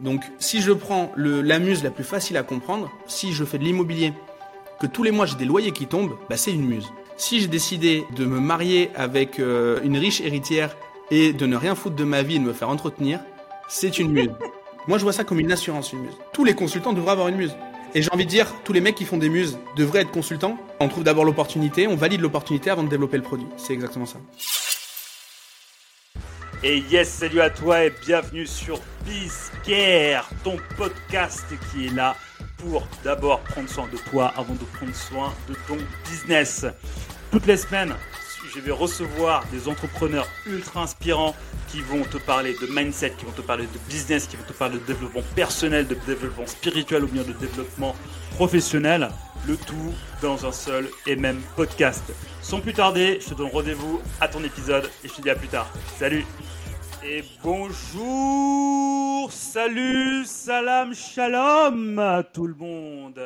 Donc si je prends le, la muse la plus facile à comprendre, si je fais de l'immobilier, que tous les mois j'ai des loyers qui tombent, bah c'est une muse. Si j'ai décidé de me marier avec euh, une riche héritière et de ne rien foutre de ma vie et de me faire entretenir, c'est une muse. Moi je vois ça comme une assurance, une muse. Tous les consultants devraient avoir une muse. Et j'ai envie de dire, tous les mecs qui font des muses devraient être consultants. On trouve d'abord l'opportunité, on valide l'opportunité avant de développer le produit. C'est exactement ça. Et yes, salut à toi et bienvenue sur Bizcare, ton podcast qui est là pour d'abord prendre soin de toi avant de prendre soin de ton business. Toutes les semaines, je vais recevoir des entrepreneurs ultra inspirants qui vont te parler de mindset, qui vont te parler de business, qui vont te parler de développement personnel, de développement spirituel ou bien de développement professionnel. Le tout dans un seul et même podcast. Sans plus tarder, je te donne rendez-vous à ton épisode et je te dis à plus tard. Salut et bonjour, salut, salam, shalom à tout le monde.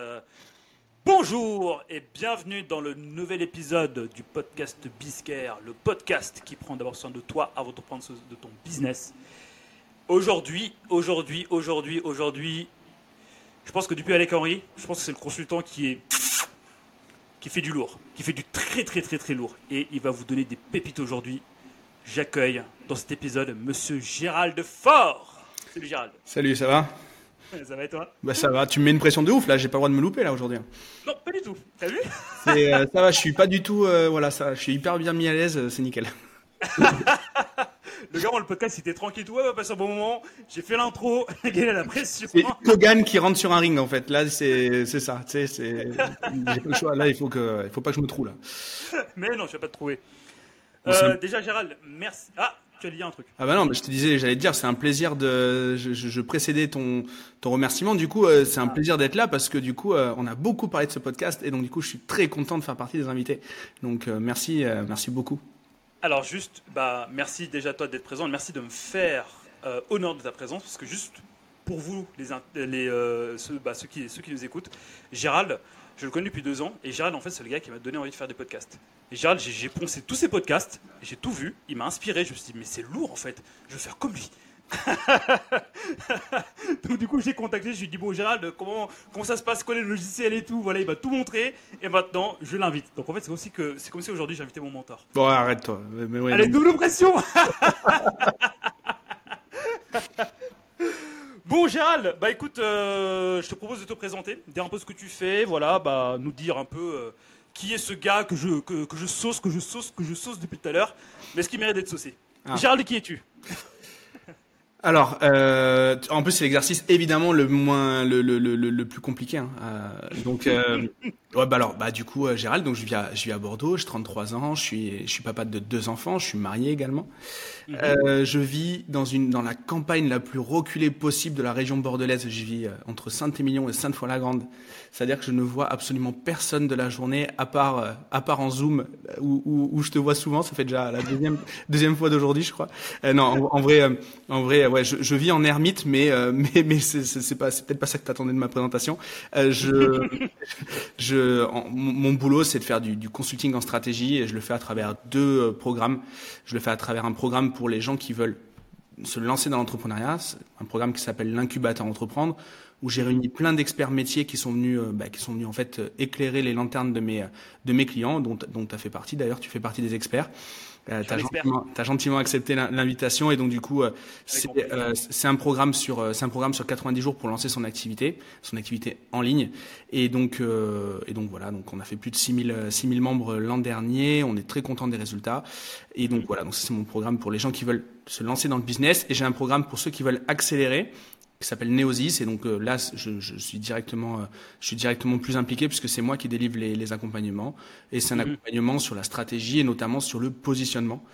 Bonjour et bienvenue dans le nouvel épisode du podcast Biscare, le podcast qui prend d'abord soin de toi avant de prendre soin de ton business. Aujourd'hui, aujourd'hui, aujourd'hui, aujourd'hui, je pense que depuis Alec Henry, je pense que c'est le consultant qui est qui fait du lourd, qui fait du très très très très lourd et il va vous donner des pépites aujourd'hui j'accueille dans cet épisode Monsieur Gérald Fort. Salut Gérald. Salut, ça va? Ça va et toi? Bah ça va, tu me mets une pression de ouf là, j'ai pas le droit de me louper là aujourd'hui. Non, pas du tout. T'as vu? Euh, Ça va, je suis pas du tout, euh, voilà, ça, je suis hyper bien mis à l'aise, euh, c'est nickel. le gars, moi, le podcast, il était tranquille, tout, ouais, va passer un bon moment. J'ai fait l'intro, il a la pression. C'est Kogan qui rentre sur un ring, en fait. Là, c'est, c'est ça. Tu sais, c'est, j'ai pas le choix. Là, il faut que, il faut pas que je me trouve là. Mais non, je vais pas te trouver. Euh, déjà, Gérald, merci. Ah, tu allais dire un truc. Ah bah non, je te disais, j'allais te dire, c'est un plaisir de. Je, je, précédais ton ton remerciement. Du coup, euh, c'est un ah. plaisir d'être là parce que du coup, euh, on a beaucoup parlé de ce podcast et donc du coup, je suis très content de faire partie des invités. Donc merci, merci beaucoup. Alors juste, bah merci déjà toi d'être présent. Merci de me faire honneur de ta présence parce que juste pour vous, les, les ceux, bah, ceux qui ceux qui nous écoutent, Gérald. Je le connais depuis deux ans et Gérald, en fait, c'est le gars qui m'a donné envie de faire des podcasts. Et Gérald, j'ai poncé tous ses podcasts, j'ai tout vu, il m'a inspiré. Je me suis dit, mais c'est lourd en fait, je veux faire comme lui. Donc du coup j'ai contacté, je lui ai dit bon Gérald comment, comment ça se passe, quoi les logiciels et tout, voilà il m'a tout montré et maintenant je l'invite. Donc en fait c'est aussi que c'est comme si aujourd'hui j'ai invité mon mentor. Bon arrête-toi. Allez double pression. Bon Gérald, bah écoute, euh, je te propose de te présenter, dire un peu ce que tu fais, voilà, bah nous dire un peu euh, qui est ce gars que je que, je sauce, que je sauce, que je sauce depuis tout à l'heure, mais ce qui mérite d'être saucé. Ah. Gérald, qui es-tu? Alors, euh, en plus c'est l'exercice évidemment le moins le, le, le, le plus compliqué. Hein. donc, ouais, bah alors, bah du coup, Gérald, donc je vis à je vis à Bordeaux, j'ai 33 ans, je suis je suis papa de deux enfants, je suis marié également. Mhm. Euh, je vis dans une dans la campagne la plus reculée possible de la région bordelaise. Je vis euh, entre Saint-Émilion et Sainte-Foy-la-Grande. C'est-à-dire que je ne vois absolument personne de la journée à part euh, à part en Zoom où, où, où, je te vois souvent. Ça fait déjà la deuxième deuxième fois d'aujourd'hui, je crois. Euh, non, en, vrai en vrai ouais, je, je, vis en ermite, mais mais mais c'est pas c'est peut-être pas ça que t'attendais de ma présentation. je je mon, boulot c'est de faire du, du consulting en stratégie et je le fais à travers deux programmes. Je le fais à travers un programme pour les gens qui veulent se lancer dans l'entrepreneuriat, un programme qui s'appelle l'incubateur entreprendre, où j'ai réuni plein d'experts métiers qui sont venus, euh, bah, qui sont venus en fait euh, éclairer les lanternes de mes de mes clients, dont dont tu as fait partie d'ailleurs, tu fais partie des experts. Euh, tu as, gentiment accepté l'invitation et donc du coup, euh, euh, c'est un programme sur euh, c'est un programme sur 90 jours pour lancer son activité, son activité en ligne. Et donc et donc voilà, donc on a fait plus de 6000 6000 membres l'an dernier. On est très content des résultats. Et donc voilà, donc c'est mon programme pour les gens qui veulent se lancer dans le business. Et j'ai un programme pour ceux qui veulent accélérer qui s'appelle Neosis et donc euh, là je, je, suis directement euh, je suis directement plus impliqué puisque c'est moi qui délivre les, les accompagnements et c'est un mhm. accompagnement sur la stratégie et notamment sur le positionnement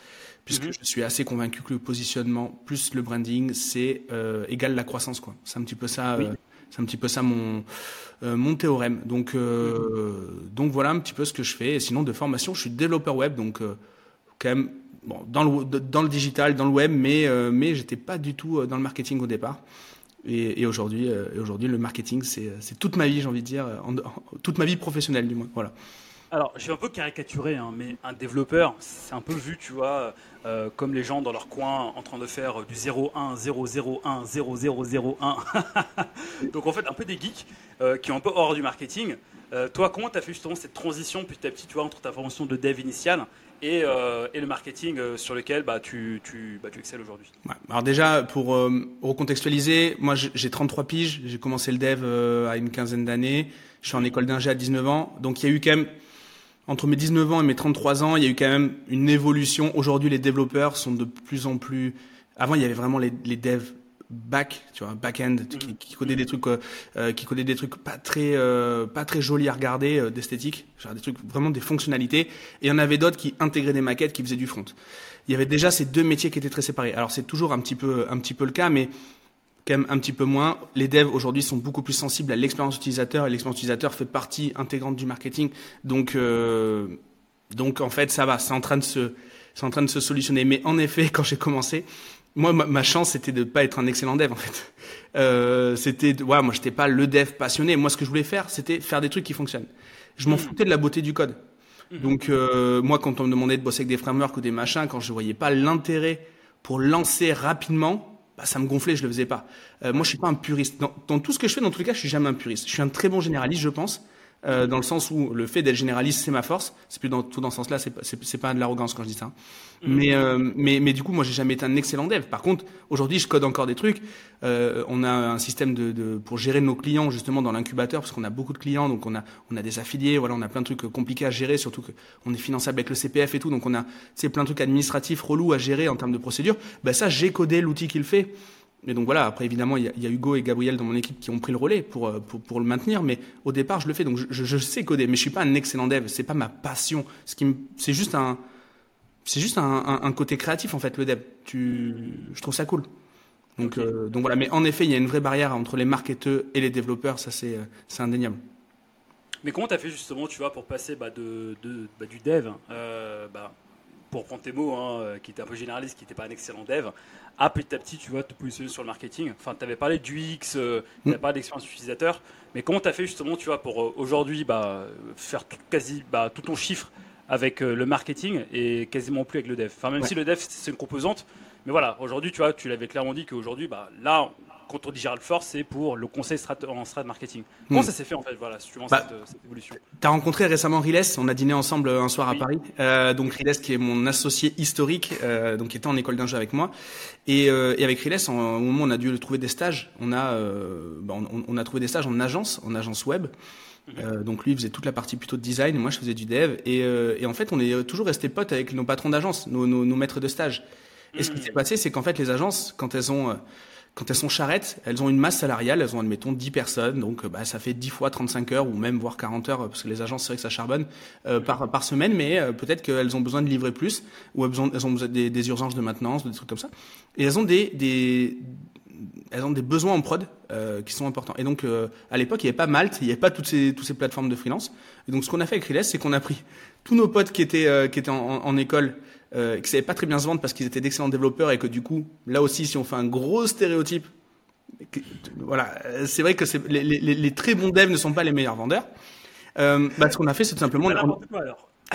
puisque mhm. je suis assez convaincu que le positionnement plus le branding c'est euh, égal la croissance quoi c'est un petit peu ça euh, c'est un petit peu ça mon mon théorème donc mhm. donc voilà un petit peu ce que je fais et sinon de formation je suis développeur web donc quand même bon dans le dans le digital dans le web mais mais j'étais pas du tout dans le marketing au départ et, et aujourd'hui, euh, le marketing, c'est toute ma vie, j'ai envie de dire, toute ma vie professionnelle du moins. Voilà. Alors, je vais un peu caricaturer, hein, mais un développeur, c'est un peu vu, tu vois, euh, comme les gens dans leur coin en train de faire du 0-1, 0-0-1, 0-0-0-1. Donc, en fait, un peu des geeks euh, qui ont un peu hors du marketing. Euh, toi, comment tu as fait justement cette transition petit à petit, tu vois, entre ta formation de dev initiale et, et le marketing sur lequel bah, tu, tu, bah, tu excelles aujourd'hui ouais. Alors déjà, pour recontextualiser, moi j'ai 33 piges, j'ai commencé le dev à une quinzaine d'années, je suis en école d'ingé à 19 ans, donc il y a eu quand même entre mes 19 ans et mes 33 ans, il y a eu quand même une évolution. Aujourd'hui, les développeurs sont de plus en plus. Avant, il y avait vraiment les, les devs back, tu vois, back-end, qui, mm. qui codaient des trucs, euh, qui codaient des trucs pas très, euh, pas très jolis à regarder, euh, d'esthétique, genre des trucs vraiment des fonctionnalités. Et il y en avait d'autres qui intégraient des maquettes, qui faisaient du front. Il y avait déjà ces deux métiers qui étaient très séparés. Alors c'est toujours un petit peu, un petit peu le cas, mais quand même un petit peu moins. Les devs aujourd'hui sont beaucoup plus sensibles à l'expérience utilisateur et l'expérience utilisateur fait partie intégrante du marketing. Donc, euh, donc en fait, ça va, c'est en train de se, c'est en train de se solutionner. Mais en effet, quand j'ai commencé, moi, ma, chance, c'était de pas être un excellent dev en fait. Euh, c'était, ouais, moi, j'étais pas le dev passionné. Moi, ce que je voulais faire, c'était faire des trucs qui fonctionnent. Je m'en mmh. foutais de la beauté du code. Mmh. Donc, euh, moi, quand on me demandait de bosser avec des frameworks ou des machins, quand je voyais pas l'intérêt pour lancer rapidement, bah, ça me gonflait, je le faisais pas. Euh, moi, je suis pas un puriste. Dans, dans, tout ce que je fais, dans tous les cas, je suis jamais un puriste. Je suis un très bon généraliste, je pense, euh, dans le sens où le fait d'être généraliste, c'est ma force. C'est plus dans tout dans ce sens-là, c'est c'est pas de l'arrogance quand je dis ça. Mhm. Mais euh, mais mais du coup, moi, j'ai jamais été un excellent dev. Par contre, aujourd'hui, je code encore des trucs. Euh, on a un système de, de pour gérer nos clients justement dans l'incubateur parce qu'on a beaucoup de clients, donc on a on a des affiliés, voilà, on a plein de trucs compliqués à gérer, surtout que on est finançable avec le CPF et tout, donc on a plein de trucs administratifs relous à gérer en termes de procédure. Ben ça, j'ai codé l'outil qu'il fait. Et donc voilà, après évidemment, il y, a, Hugo et Gabriel dans mon équipe qui ont pris le relais pour, euh, pour, pour le maintenir, mais au départ, je le fais. Donc je, je, sais coder, mais je suis pas un excellent dev, c'est pas ma passion. Ce qui c'est juste un, c'est juste un, un, côté créatif en fait, le dev. Tu, je trouve ça cool. Donc, euh, donc voilà, mais en effet, il y a une vraie barrière entre les marketeurs et les développeurs, ça c'est, euh, c'est indéniable. Mais comment tu as fait justement, tu vois, pour passer bah, de, de bah, du dev, euh, bah, pour prendre tes mots, hein, qui était un peu généraliste, qui n'était pas un excellent dev, à petit à petit, tu vois, te positionner sur le marketing. Enfin, tu avais parlé du X, euh, tu avais mm. parlé d'expérience utilisateur, mais comment tu as fait justement, tu vois, pour euh, aujourd'hui bah, faire tout, quasi bah, tout ton chiffre avec euh, le marketing et quasiment plus avec le dev? Enfin, même si le dev c'est une composante, mais voilà, aujourd'hui, tu vois, tu l'avais clairement dit qu'aujourd'hui, bah, là, quand on dit Gérald Force, c'est pour le conseil en strat marketing. Comment hmm. ça s'est fait en fait, voilà, suivant bah, cette, cette, évolution? Tu as rencontré récemment Riles, on a dîné ensemble un soir à Paris. Euh, donc Riles qui est mon associé historique, euh, donc qui était en école d'ingé avec moi. Et, euh, et avec Riles, au moment où on a dû trouver des stages, on a, euh, bah, on, on, a trouvé des stages en agence, en agence web. Mhm. Euh, donc lui faisait toute la partie plutôt de design, et moi je faisais du dev. Et, euh, et en fait, on est toujours resté potes avec nos patrons d'agence, nos, nos, nos, maîtres de stage. Et ce qui mhm. s'est passé, c'est qu'en fait, les agences, quand elles ont quand elles sont charrettes, elles ont une masse salariale, elles ont admettons 10 personnes, donc bah, ça fait 10 fois 35 heures ou même voire 40 heures, parce que les agences, c'est vrai que ça charbonne, euh, par, par semaine, mais euh, peut-être qu'elles ont besoin de livrer plus, ou elles ont, elles des, urgences de maintenance, des trucs comme ça. Et elles ont des, des, elles ont des besoins en prod euh, qui sont importants. Et donc, euh, à l'époque, il n'y avait pas Malte, il n'y avait pas toutes ces, toutes ces plateformes de freelance. Et donc, ce qu'on a fait avec Riles, c'est qu'on a pris tous nos potes qui étaient, euh, qui étaient en, en école, euh, qui ne savaient pas très bien se vendre parce qu'ils étaient d'excellents développeurs et que du coup, là aussi, si on fait un gros stéréotype, voilà, c'est vrai que les, les, les, très bons devs ne sont pas les meilleurs vendeurs. Euh, bah, ce qu'on a fait, c'est tout simplement.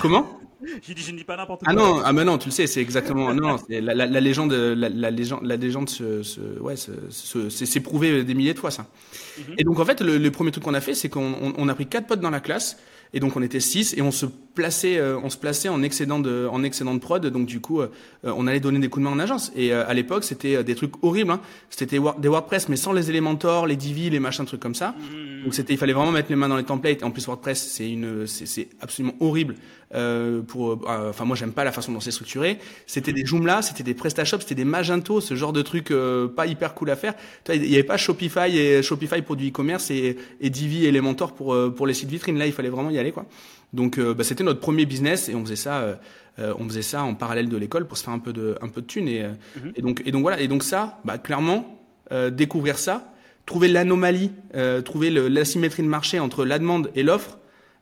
Comment? J'ai dit, je ne dis pas n'importe quoi. Ah non, ah mais non, tu le sais, c'est exactement. non, la, la, la, légende, la, la légende, la légende, se, se, ouais, c'est prouvé des milliers de fois ça. Mm -hmm. Et donc en fait, le, le premier truc qu'on a fait, c'est qu'on on, on a pris quatre potes dans la classe et donc on était six et on se plaçait, euh, on se plaçait en excédent de, en excédent de prod. Donc du coup, euh, on allait donner des coups de main en agence. Et euh, à l'époque, c'était des trucs horribles. Hein. C'était des WordPress, mais sans les Elementor, les Divi, les machins, trucs comme ça. Donc c'était, il fallait vraiment mettre les mains dans les templates. En plus, WordPress, c'est une, c'est absolument horrible. Euh, pour, enfin moi j'aime pas la façon dont c'est structuré. C'était des Joomla, c'était des PrestaShop, c'était des Magento, ce genre de trucs euh, pas hyper cool à faire. Il y avait pas Shopify et Shopify pour du e-commerce et, et Divi Elementor pour pour les sites vitrines. Là, il fallait vraiment y aller quoi. Donc euh, bah, c'était notre premier business et on faisait ça, euh, euh, on faisait ça en parallèle de l'école pour se faire un peu de, un peu de thunes et, mhm. et donc et donc voilà et donc ça, bah, clairement découvrir ça, trouver l'anomalie, trouver l'asymétrie de marché entre la demande et l'offre.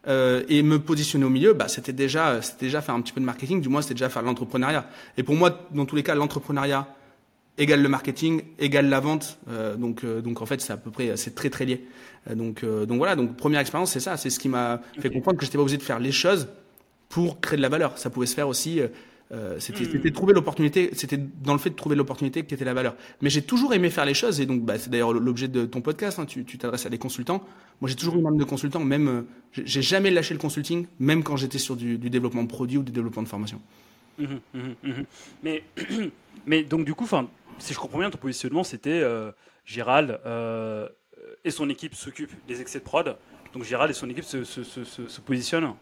et me positionner au milieu, bah, c'était déjà, c'était déjà faire un petit peu de marketing, du moins c'était déjà faire l'entrepreneuriat. Et pour moi, dans tous les cas, l'entrepreneuriat, égale le marketing, égale la vente. Euh, donc, euh, donc en fait, c'est à peu près, c'est très très lié. Euh, donc, donc voilà. Donc première expérience, c'est ça. C'est ce qui m'a fait comprendre que j'étais pas obligé de faire les choses pour créer de la valeur. Ça pouvait se faire aussi. c'était, hmm. trouver l'opportunité. C'était dans le fait de trouver l'opportunité qui était la valeur. Mais j'ai toujours aimé faire les choses et donc bah, c'est d'ailleurs l'objet de ton podcast. Hein. tu, tu t'adresses à des consultants. Moi, j'ai toujours eu une âme de consultant. Même, j'ai jamais lâché le consulting, même quand j'étais sur du, du développement de produits ou du développement de formation. Mmh, mmh, mais, mais donc du coup, enfin si je comprends bien, ton positionnement, c'était euh, Gérald euh, et son équipe s'occupent des excès de prod. Donc Gérald et son équipe se, se, se, positionnent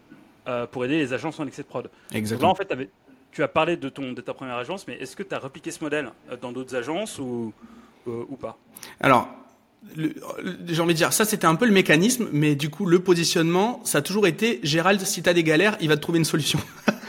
euh, pour aider les agences en excès de prod. Exactement. en fait, tu as parlé de, ton, de ta première agence, mais est-ce que tu as repliqué ce modèle dans d'autres agences ou, ou pas? Alors, j'ai envie de dire, ça c'était un peu le mécanisme, mais du coup, le positionnement, ça a toujours été Gérald, si tu as des galères, il va te trouver une solution.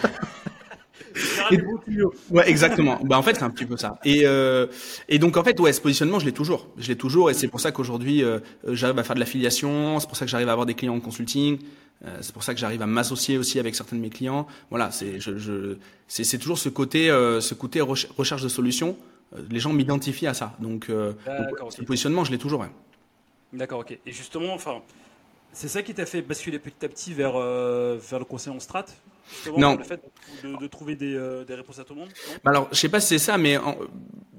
ouais, exactement. bah, en fait, c'est un petit peu ça. Et, euh, et donc, en fait, ouais, ce positionnement, je l'ai toujours. Je l'ai toujours, et c'est pour ça qu'aujourd'hui, euh, j'arrive à faire de l'affiliation. C'est pour ça que j'arrive à avoir des clients en consulting. Euh, c'est pour ça que j'arrive à m'associer aussi avec certains de mes clients. Voilà, c'est, je, je, c'est, c'est toujours ce côté, euh, ce côté recherche de solutions. Les gens m'identifient à ça. Donc, donc ce positionnement, je l'ai toujours. Ouais. D'accord, ok. Et justement, enfin, c'est ça qui t'a fait basculer petit à petit vers, vers le conseil en strat? Non. Le fait de, trouver euh, des, réponses à tout le monde bah Alors, je sais pas si c'est ça, mais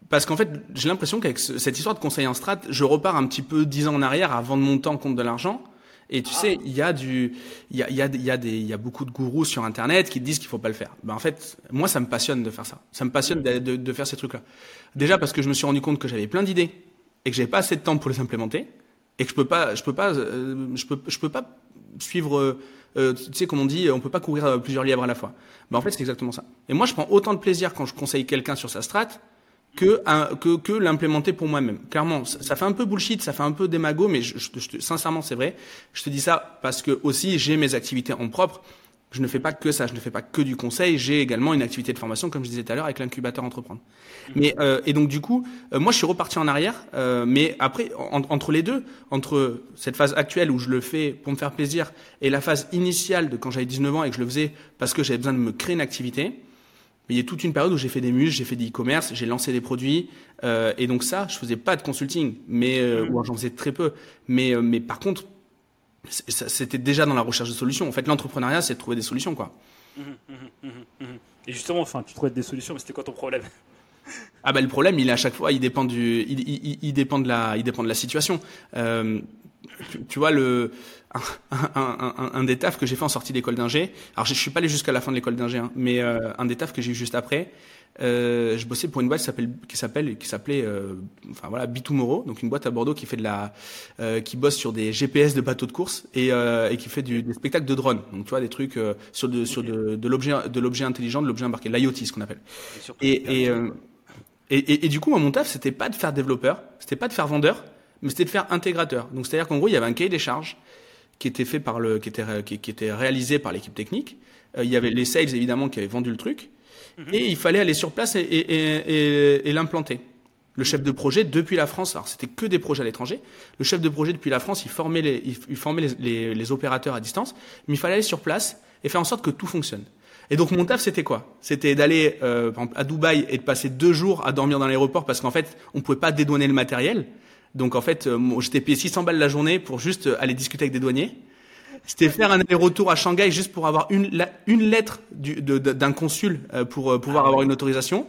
parce qu'en fait, j'ai l'impression qu'avec cette histoire de conseil en strat, je repars un petit peu dix ans en arrière avant de monter en compte de l'argent. Et tu ah. sais, il y a du, il y a, il y a, y a des, il y a beaucoup de gourous sur Internet qui te disent qu'il faut pas le faire. Ben en fait, moi, ça me passionne de faire ça. Ça me passionne de, de, faire ces trucs-là. Déjà parce que je me suis rendu compte que j'avais plein d'idées et que j'avais pas assez de temps pour les implémenter et que je peux pas, je peux pas, euh, je peux, je peux pas suivre euh, tu sais, comme on dit, on peut pas courir euh, plusieurs lièvres à la fois. Ben, en fait, c'est exactement ça. Et moi, je prends autant de plaisir quand je conseille quelqu'un sur sa strat que, que, que l'implémenter pour moi-même. Clairement, ça, fait un peu bullshit, ça fait un peu démago, mais je, je, sincèrement, c'est vrai. Je te dis ça parce que aussi, j'ai mes activités en propre je ne fais pas que ça, je ne fais pas que du conseil, j'ai également une activité de formation, comme je disais tout à l'heure, avec l'incubateur entreprendre. Mais euh, et donc du coup, euh, moi je suis reparti en arrière, euh, mais après entre les deux, entre cette phase actuelle où je le fais pour me faire plaisir et la phase initiale de quand j'avais 19 ans et que je le faisais parce que j'avais besoin de me créer une activité, il y a toute une période où j'ai fait des muses, j'ai fait du e-commerce, j'ai lancé des produits, et donc ça, je faisais pas de consulting, mais ou j'en faisais très peu. Mais mais par contre, c'était déjà dans la recherche de solutions. En fait, l'entrepreneuriat, c'est de trouver des solutions, quoi. Mmh, mmh, mmh, Et justement, enfin, tu trouvais des solutions, mais c'était quoi ton problème? Ah ben le problème, il est à chaque fois, il dépend du, il, dépend de la, il dépend de la situation. Euh, tu, vois le, un, des tafs que j'ai fait en sortie d'école d'ingé. Alors je, je suis pas allé jusqu'à la fin de l'école d'ingé, hein, mais euh, un des tafs que j'ai eu juste après, euh, je bossais pour une boîte qui s'appelle qui s'appelle qui s'appelait euh, enfin voilà Bitumoro donc une boîte à Bordeaux qui fait de la euh, qui bosse sur des GPS de bateaux de course et, euh, et qui fait du, des spectacles de drones. Donc tu vois des trucs euh, sur de sur de, de l'objet de l'objet intelligent de l'objet embarqué l'IoT ce qu'on appelle. Et et, et, et, du coup mon taf c'était pas de faire développeur c'était pas de faire vendeur mais c'était de faire intégrateur. Donc c'est à dire qu'en gros il y avait un cahier des charges qui était fait par le qui était qui, qui était réalisé par l'équipe technique. Il y avait les sales évidemment qui avaient vendu le truc et il fallait aller sur place et, et, et, l'implanter. Le chef de projet depuis la France, alors c'était que des projets à l'étranger. Le chef de projet depuis la France, il formait les, il formait les, les, opérateurs à distance, mais il fallait aller sur place et faire en sorte que tout fonctionne. Et donc mon taf, c'était quoi? C'était d'aller euh, à Dubaï et de passer deux jours à dormir dans l'aéroport parce qu'en fait, on pouvait pas dédouaner le matériel. Donc en fait, euh, j'étais payé 600 balles la journée pour juste aller discuter avec des douaniers. C'était faire un aller-retour à Shanghai juste pour avoir une, une lettre d'un consul euh, pour euh, pouvoir avoir une autorisation.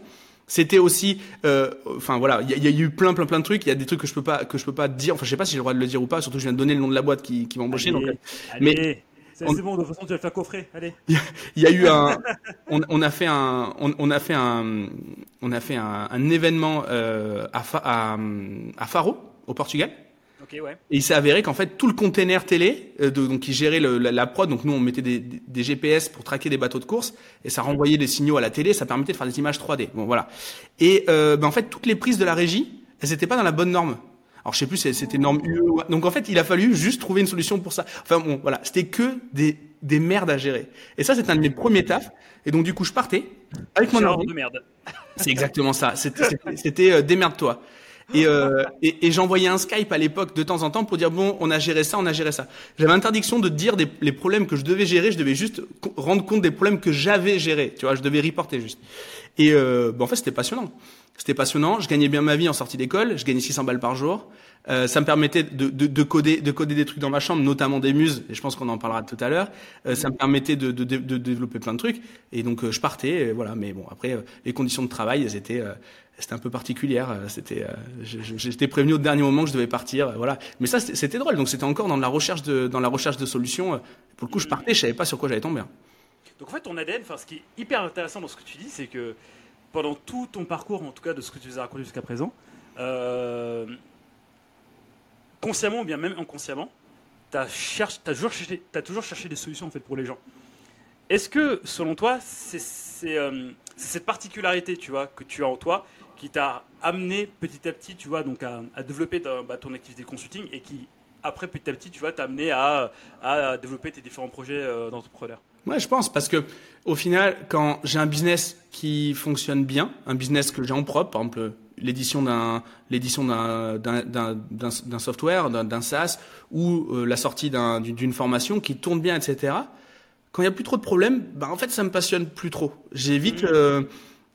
C'était aussi, euh, enfin voilà, il y, a eu plein, plein, plein de trucs. Il y a des trucs que je peux pas, que je peux pas dire. Enfin, je sais pas si j'ai le droit de le dire ou pas. Surtout, je viens de donner le nom de la boîte qui, qui m'a embauché. Donc, mais c'est bon. De toute façon, tu vas faire coffrer. Allez. Il y, a eu un, on, on, a fait un, on, on, a fait un, on a fait un, un événement euh, à, à, à Faro au Portugal. Et il s'est avéré qu'en fait tout le container télé, euh, donc qui gérait la, prod, donc nous on mettait des, des, GPS pour traquer des bateaux de course et ça renvoyait des signaux à la télé, ça permettait de faire des images 3D. Bon voilà. Et euh, ben, en fait toutes les prises de la régie, elles n'étaient pas dans la bonne norme. Alors je sais plus, c'était norme UE. Donc en fait il a fallu juste trouver une solution pour ça. Enfin bon voilà, c'était que des des merdes à gérer. Et ça c'est un de mes premiers tafs. Et donc du coup je partais avec mon ordi. de merde. C'est exactement ça. C'était euh, démerde-toi. Et, euh, et, et j'envoyais un Skype à l'époque de temps en temps pour dire bon, on a géré ça, on a géré ça. J'avais interdiction de dire des, les problèmes que je devais gérer, je devais juste rendre compte des problèmes que j'avais gérés. Tu vois, je devais reporter juste. Et euh, ben, en fait, c'était passionnant. C'était passionnant. Je gagnais bien ma vie en sortie d'école. Je gagnais 600 balles par jour. Euh, ça me permettait de, de, de, coder, de coder des trucs dans ma chambre, notamment des muses. Et je pense qu'on en parlera tout à l'heure. Euh, ça me permettait de, de, de, développer plein de trucs. Et donc euh, je partais. voilà. Mais bon, après, les conditions de travail, elles étaient c'était un peu particulière. C'était, j'étais prévenu au dernier moment que je devais partir. Voilà. Mais ça, c'était drôle. Donc c'était encore dans la recherche de, dans la recherche de solutions. Pour le coup, je partais, je savais pas sur quoi j'allais tomber. Hein. Donc en fait, ton ADN, enfin, ce qui est hyper intéressant dans ce que tu dis, c'est que pendant tout ton parcours, en tout cas de ce que tu nous as raconté jusqu'à présent, euh, consciemment ou bien même inconsciemment, tu as, toujours cherché, des solutions en fait, pour les gens. Est-ce que, selon toi, c'est euh, cette particularité tu vois, que tu as en toi qui t'a amené petit à petit tu vois, donc à, développer bah, ton activité de consulting et qui, après, petit à petit, tu t'a amené à, à, développer tes différents projets euh, d'entrepreneur Ouais, je pense, parce que au final, quand j'ai un business qui fonctionne bien, un business que j'ai en propre, par exemple l'édition d'un l'édition d'un d'un software, d'un SaaS, ou euh, la sortie d'une formation qui tourne bien, etc. Quand il y a plus trop de problèmes, bah en fait ça me passionne plus trop. J'ai vite mmh. euh,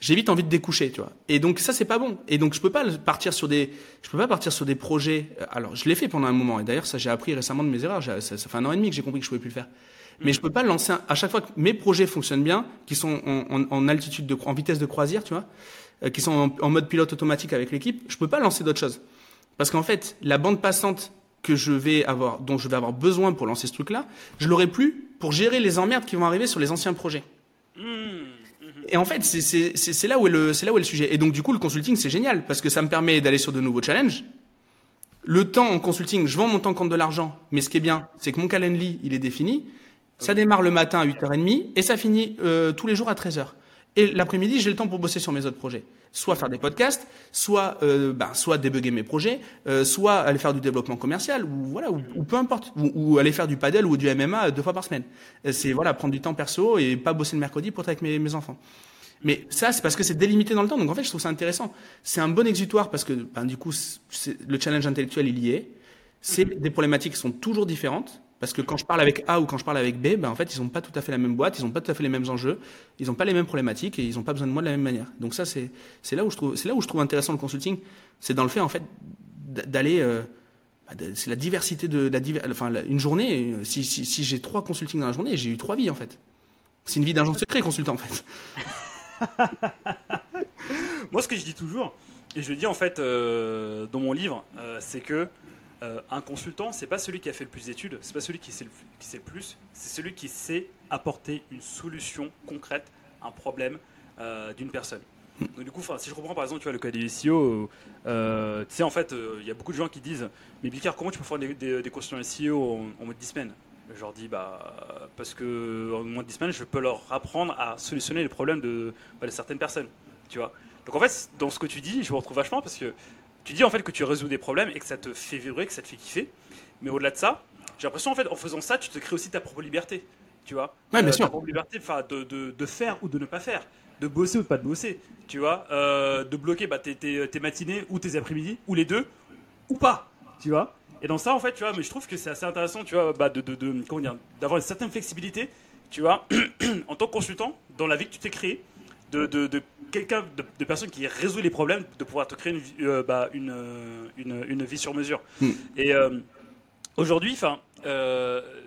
j'ai vite envie de découcher, tu vois. Et donc ça c'est pas bon. Et donc je peux pas partir sur des je peux pas partir sur des projets. Alors je l'ai fait pendant un moment et d'ailleurs ça j'ai appris récemment de mes erreurs. Ça, ça fait un an et demi que j'ai compris que je pouvais plus le faire mais je peux pas lancer à chaque fois que mes projets fonctionnent bien, qui sont en, en, en altitude de, en vitesse de croisière, tu vois, euh, qui sont en, mode pilote automatique avec l'équipe, je peux pas lancer d'autres choses. Parce qu'en fait, la bande passante que je vais avoir, dont je vais avoir besoin pour lancer ce truc-là, je l'aurai plus pour gérer les emmerdes qui vont arriver sur les anciens projets. Et en fait, c'est là où est le, c'est là où est le sujet. Et donc, du coup, le consulting, c'est génial parce que ça me permet d'aller sur de nouveaux challenges. Le temps en consulting, je vends mon temps contre de l'argent, mais ce qui est bien, c'est que mon calendrier, il est défini. Ça démarre le matin à 8h30 et ça finit euh, tous les jours à 13h. Et l'après-midi, j'ai le temps pour bosser sur mes autres projets. Soit faire des podcasts, soit euh, ben, soit débugger mes projets, euh, soit aller faire du développement commercial, ou voilà, ou, peu importe, ou, aller faire du paddle ou du MMA deux fois par semaine. Euh, c'est voilà, prendre du temps perso et pas bosser le mercredi pour être avec mes, enfants. Mais ça, c'est parce que c'est délimité dans le temps. Donc en fait, je trouve ça intéressant. C'est un bon exutoire parce que ben, du coup, le challenge intellectuel, il y est. C'est des problématiques qui sont toujours différentes. Parce que quand je parle avec A ou quand je parle avec B, ben en fait, ils n'ont pas tout à fait la même boîte, ils n'ont pas tout à fait les mêmes enjeux, ils n'ont pas les mêmes problématiques et ils n'ont pas besoin de moi de la même manière. Donc ça, c'est là où je trouve intéressant le consulting, c'est dans le fait en fait d'aller euh, bah, c'est la diversité de la enfin une journée. Si, si, j'ai trois consultings dans la journée, j'ai eu trois vies en fait. C'est une vie d'agent secret consultant en fait. Moi, ce que je dis toujours, et je le dis en fait euh, dans mon livre, euh, c'est que euh, un consultant, c'est pas celui qui a fait le plus d'études, c'est pas celui qui sait le, qui sait plus, c'est celui qui sait apporter une solution concrète à un problème euh, d'une personne. Donc du coup, si je reprends par exemple tu vois, le cas des SEO, euh, tu sais en fait, il y a beaucoup de gens qui disent mais Bicard, comment tu peux faire des, des, consultants SEO en, mode 10 semaines? Je leur dis bah parce que en moins de 10 semaines, je peux leur apprendre à solutionner les problèmes de, bah, de certaines personnes, tu vois. Donc en fait, dans ce que tu dis, je me retrouve vachement parce que tu dis en fait que tu résous des problèmes et que ça te fait vibrer, que ça te fait kiffer. Mais au-delà de ça, j'ai l'impression en fait en faisant ça, tu te crées aussi ta propre liberté. Tu vois Ouais, bien euh, sûr. Ta propre liberté de, de, de, faire ou de ne pas faire. De bosser ou de pas de bosser. Tu vois euh, De bloquer bah, tes, tes, tes, matinées ou tes après-midi, ou les deux, ou pas. Tu vois Et dans ça, en fait, tu vois, mais je trouve que c'est assez intéressant, tu vois, bah, de, de, de comment dire, d'avoir une certaine flexibilité, tu vois, en tant que consultant, dans la vie que tu t'es créée de, de, de quelqu'un, de, de, personne qui résout les problèmes, de pouvoir te créer une, euh, bah, une, euh, une, une, vie sur mesure. Hmm. Et euh, aujourd'hui, enfin,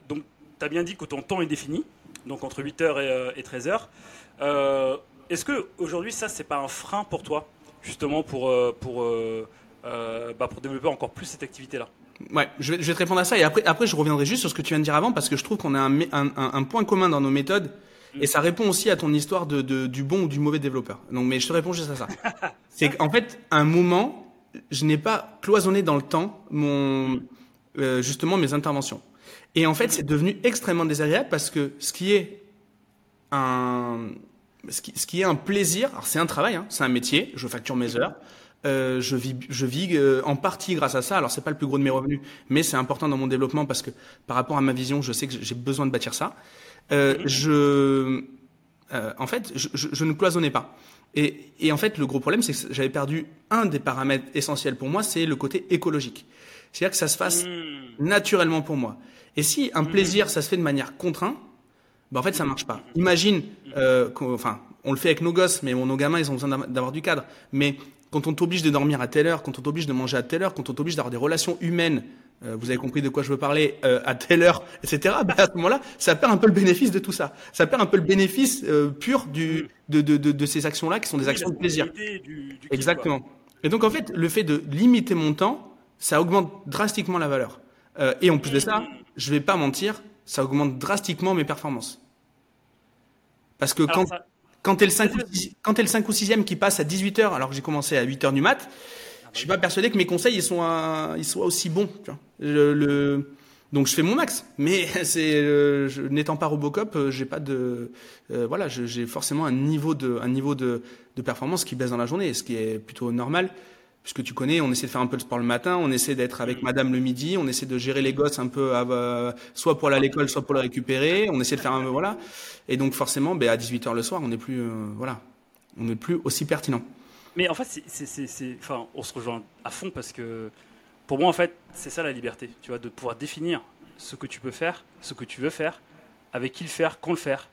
donc, tu as bien dit que ton temps est défini, donc entre 8h et, 13h. Est-ce que aujourd'hui, ça, c'est pas un frein pour toi, justement, pour, pour, bah, pour développer encore plus cette activité-là? Ouais, je vais, je vais, te répondre à ça et après, après je reviendrai juste sur ce que tu viens de dire avant parce que je trouve qu'on a un, un, un, point commun dans nos méthodes et ça répond aussi à ton histoire de, de, du bon ou du mauvais développeur. Donc, mais je te réponds juste à ça. C'est qu'en fait, à un moment, je n'ai pas cloisonné dans le temps mon, euh, justement mes interventions. Et en fait, c'est devenu extrêmement désagréable parce que ce qui est un, ce qui, ce qui est un plaisir, alors c'est un travail, hein, c'est un métier, je facture mes heures. Euh, je vis, je vis euh, en partie grâce à ça. Alors c'est pas le plus gros de mes revenus, mais c'est important dans mon développement parce que par rapport à ma vision, je sais que j'ai besoin de bâtir ça. Euh, je, euh, en fait, je, je, ne cloisonnais pas. Et, et, en fait, le gros problème, c'est que j'avais perdu un des paramètres essentiels pour moi, c'est le côté écologique. C'est-à-dire que ça se fasse hmm. naturellement pour moi. Et si un hmm. plaisir, ça se fait de manière contrainte, ben en fait, ça marche pas. Imagine, euh, enfin, on le fait avec nos gosses, mais nos gamins, ils ont besoin d'avoir du cadre. Mais quand on t'oblige de dormir à telle heure, quand on t'oblige de manger à telle heure, quand on t'oblige d'avoir des relations humaines, vous avez compris de quoi je veux parler, euh, à telle heure, etc. Bah, à ce moment-là, ça perd un peu le bénéfice de tout ça. Ça perd un peu le bénéfice euh, pur du, de, de, de, de ces actions-là qui sont des actions de plaisir. Du, du kiff, Exactement. quoi. Et donc en fait, le fait de limiter mon temps, ça augmente drastiquement la valeur. Euh, et en plus de ça, je vais pas mentir, ça augmente drastiquement mes performances. Parce que Alors, quand, ça- quand t'es le 5 ou 6, quand t'es le 5 ou 6e qui passe à 18h alors que j'ai commencé à 8h du mat, je suis pas persuadé que mes conseils ils sont à- ils soient aussi bons, tu vois. Le, le- donc je fais mon max, mais c'est euh, n'étant pas Robocop, euh, j'ai pas de euh, voilà, j'ai forcément un niveau de un niveau de, de performance qui baisse dans la journée, ce qui est plutôt normal. Puisque tu connais, on essaie de faire un peu de sport le matin, on essaie d'être avec madame le midi, on essaie de gérer les gosses un peu, à- euh, soit pour aller à l'école, soit pour les récupérer, on essaie de faire un, voilà. Et donc forcément, ben, à 18h le soir, on n'est plus, euh, voilà, on n'est plus aussi pertinent. Mais en fait, c'est- enfin, on se rejoint à fond parce que pour moi, en fait, c'est ça la liberté, tu vois, de pouvoir définir ce que tu peux faire, ce que tu veux faire, avec qui le faire, quand le faire,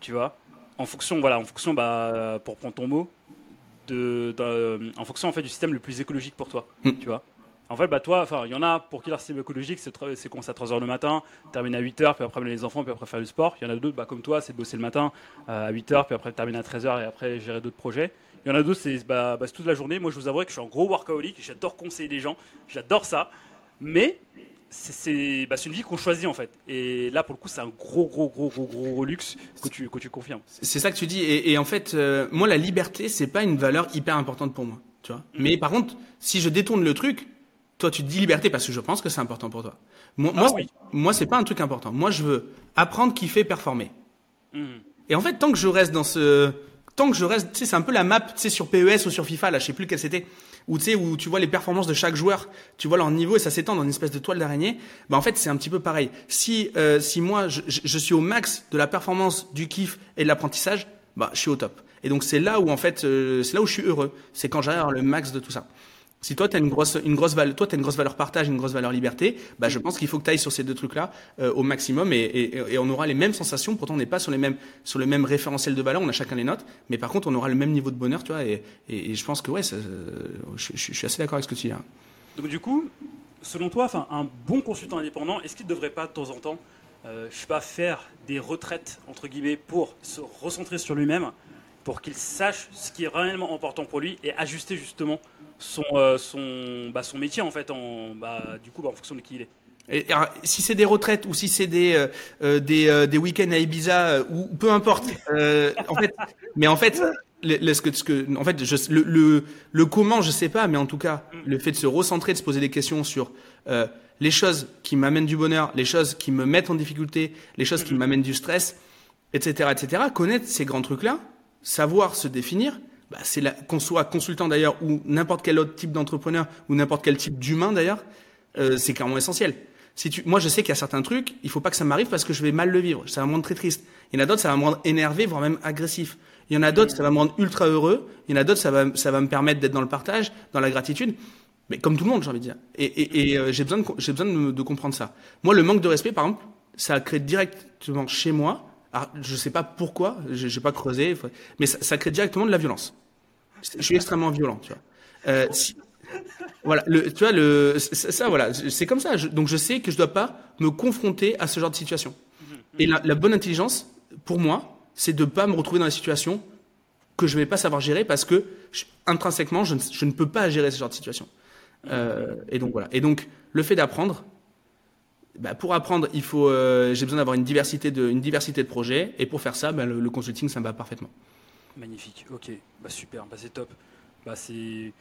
tu vois, en fonction, voilà, en fonction, bah, pour prendre ton mot, de, en fonction en fait du système le plus écologique pour toi, Mm. tu vois. En fait, bah toi, enfin, il y en a pour qui leur système écologique, c'est c'est commencer à 3h le matin, terminer à 8h, puis après amener les enfants, puis après faire du sport. Il y en a d'autres, bah, comme toi, c'est de bosser le matin euh, à 8h, puis après terminer à 13h et après gérer d'autres projets. Il y en a d'autres, c'est bah, bah, toute la journée. Moi, je vous avouerai que je suis un gros workaholic, j'adore conseiller les gens, j'adore ça. Mais c'est bah, c'est une vie qu'on choisit en fait. Et là, pour le coup, c'est un gros, gros, gros, gros, gros luxe que tu, que tu confirmes. C'est ça que tu dis. Et, et en fait, euh, moi, la liberté, c'est pas une valeur hyper importante pour moi, tu vois. Mais par contre, si je détourne le truc, toi, tu te dis liberté parce que je pense que c'est important pour toi. Moi, Ah moi, oui. c'est- moi, c'est pas un truc important. Moi, je veux apprendre, kiffer, performer. Mhm. Et en fait, tant que je reste dans ce, tant que je reste, tu sais, c'est un peu la map, tu sais, sur PES ou sur FIFA, là, je sais plus lequel c'était, où tu sais, où tu vois les performances de chaque joueur, tu vois leur niveau et ça s'étend dans une espèce de toile d'araignée. Bah, en fait, c'est un petit peu pareil. Si, euh, si moi, je, je- suis au max de la performance, du kiff et de l'apprentissage, bah, je suis au top. Et donc, c'est là où, en fait, euh, c'est là où je suis heureux. C'est quand j'arrive le max de tout ça. Si toi, tu as une grosse, une grosse valeur, une grosse valeur partage, une grosse valeur liberté, bah, je pense qu'il faut que tu ailles sur ces deux trucs-là euh, au maximum et, et, on aura les mêmes sensations. Pourtant, on n'est pas sur les mêmes, sur le même référentiel de valeur, on a chacun les notes, mais par contre, on aura le même niveau de bonheur, tu vois. Et, je pense que ouais, je, suis assez d'accord avec ce que tu dis. là. Donc du coup, selon toi, un bon consultant indépendant, est-ce qu'il ne devrait pas de temps en temps, euh, je sais pas, faire des retraites entre guillemets pour se recentrer sur lui-même, pour qu'il sache ce qui est réellement important pour lui et ajuster justement son euh, son bah, son métier en fait en bah, du coup bah, en fonction de qui il est. Et, alors, si c'est des retraites ou si c'est des euh, euh, des, euh, des week-ends à Ibiza ou peu importe. en fait, mais en fait, le, le- ce que, ce que, en fait, je, le, le le comment, je sais pas, mais en tout cas, le fait de se recentrer, de se poser des questions sur les choses qui m'amènent du bonheur, les choses qui me mettent en difficulté, les choses qui m'amènent du stress, etc., etc. Connaître ces grands trucs-là, savoir se définir. Bah, c'est qu'on soit consultant d'ailleurs ou n'importe quel autre type d'entrepreneur ou n'importe quel type d'humain d'ailleurs, euh, c'est clairement essentiel. Si tu, moi, je sais qu'il y a certains trucs, il faut pas que ça m'arrive parce que je vais mal le vivre. Ça va me rendre très triste. Il y en a d'autres, ça va me rendre énervé, voire même agressif. Il y en a d'autres, ça va me rendre ultra heureux. Il y en a d'autres, ça va, ça va me permettre d'être dans le partage, dans la gratitude. Mais comme tout le monde, j'ai envie de dire. Et, et, et euh, j'ai besoin, de, j'ai besoin de, de comprendre ça. Moi, le manque de respect, par exemple, ça crée directement chez moi. Alors, je sais pas pourquoi, j'ai j'ai pas creusé, mais ça, crée directement de la violence. Je suis extrêmement violent, tu vois. Euh, voilà, tu vois, le, ça, voilà, c'est comme ça. Je- donc je sais que je dois pas me confronter à ce genre de situation. Et la, bonne intelligence, pour moi, c'est de pas me retrouver dans la situation que je vais pas savoir gérer parce que je- intrinsèquement, je ne, je ne peux pas gérer ce genre de situation. Euh, et donc voilà. Et donc le fait d'apprendre, bah, pour apprendre, il faut, euh, j'ai besoin d'avoir une diversité de, une diversité de projets. Et pour faire ça, bah, le, le consulting, ça me va parfaitement. Magnifique. Ok. Bah super. Bah c'est top. Bah c'est.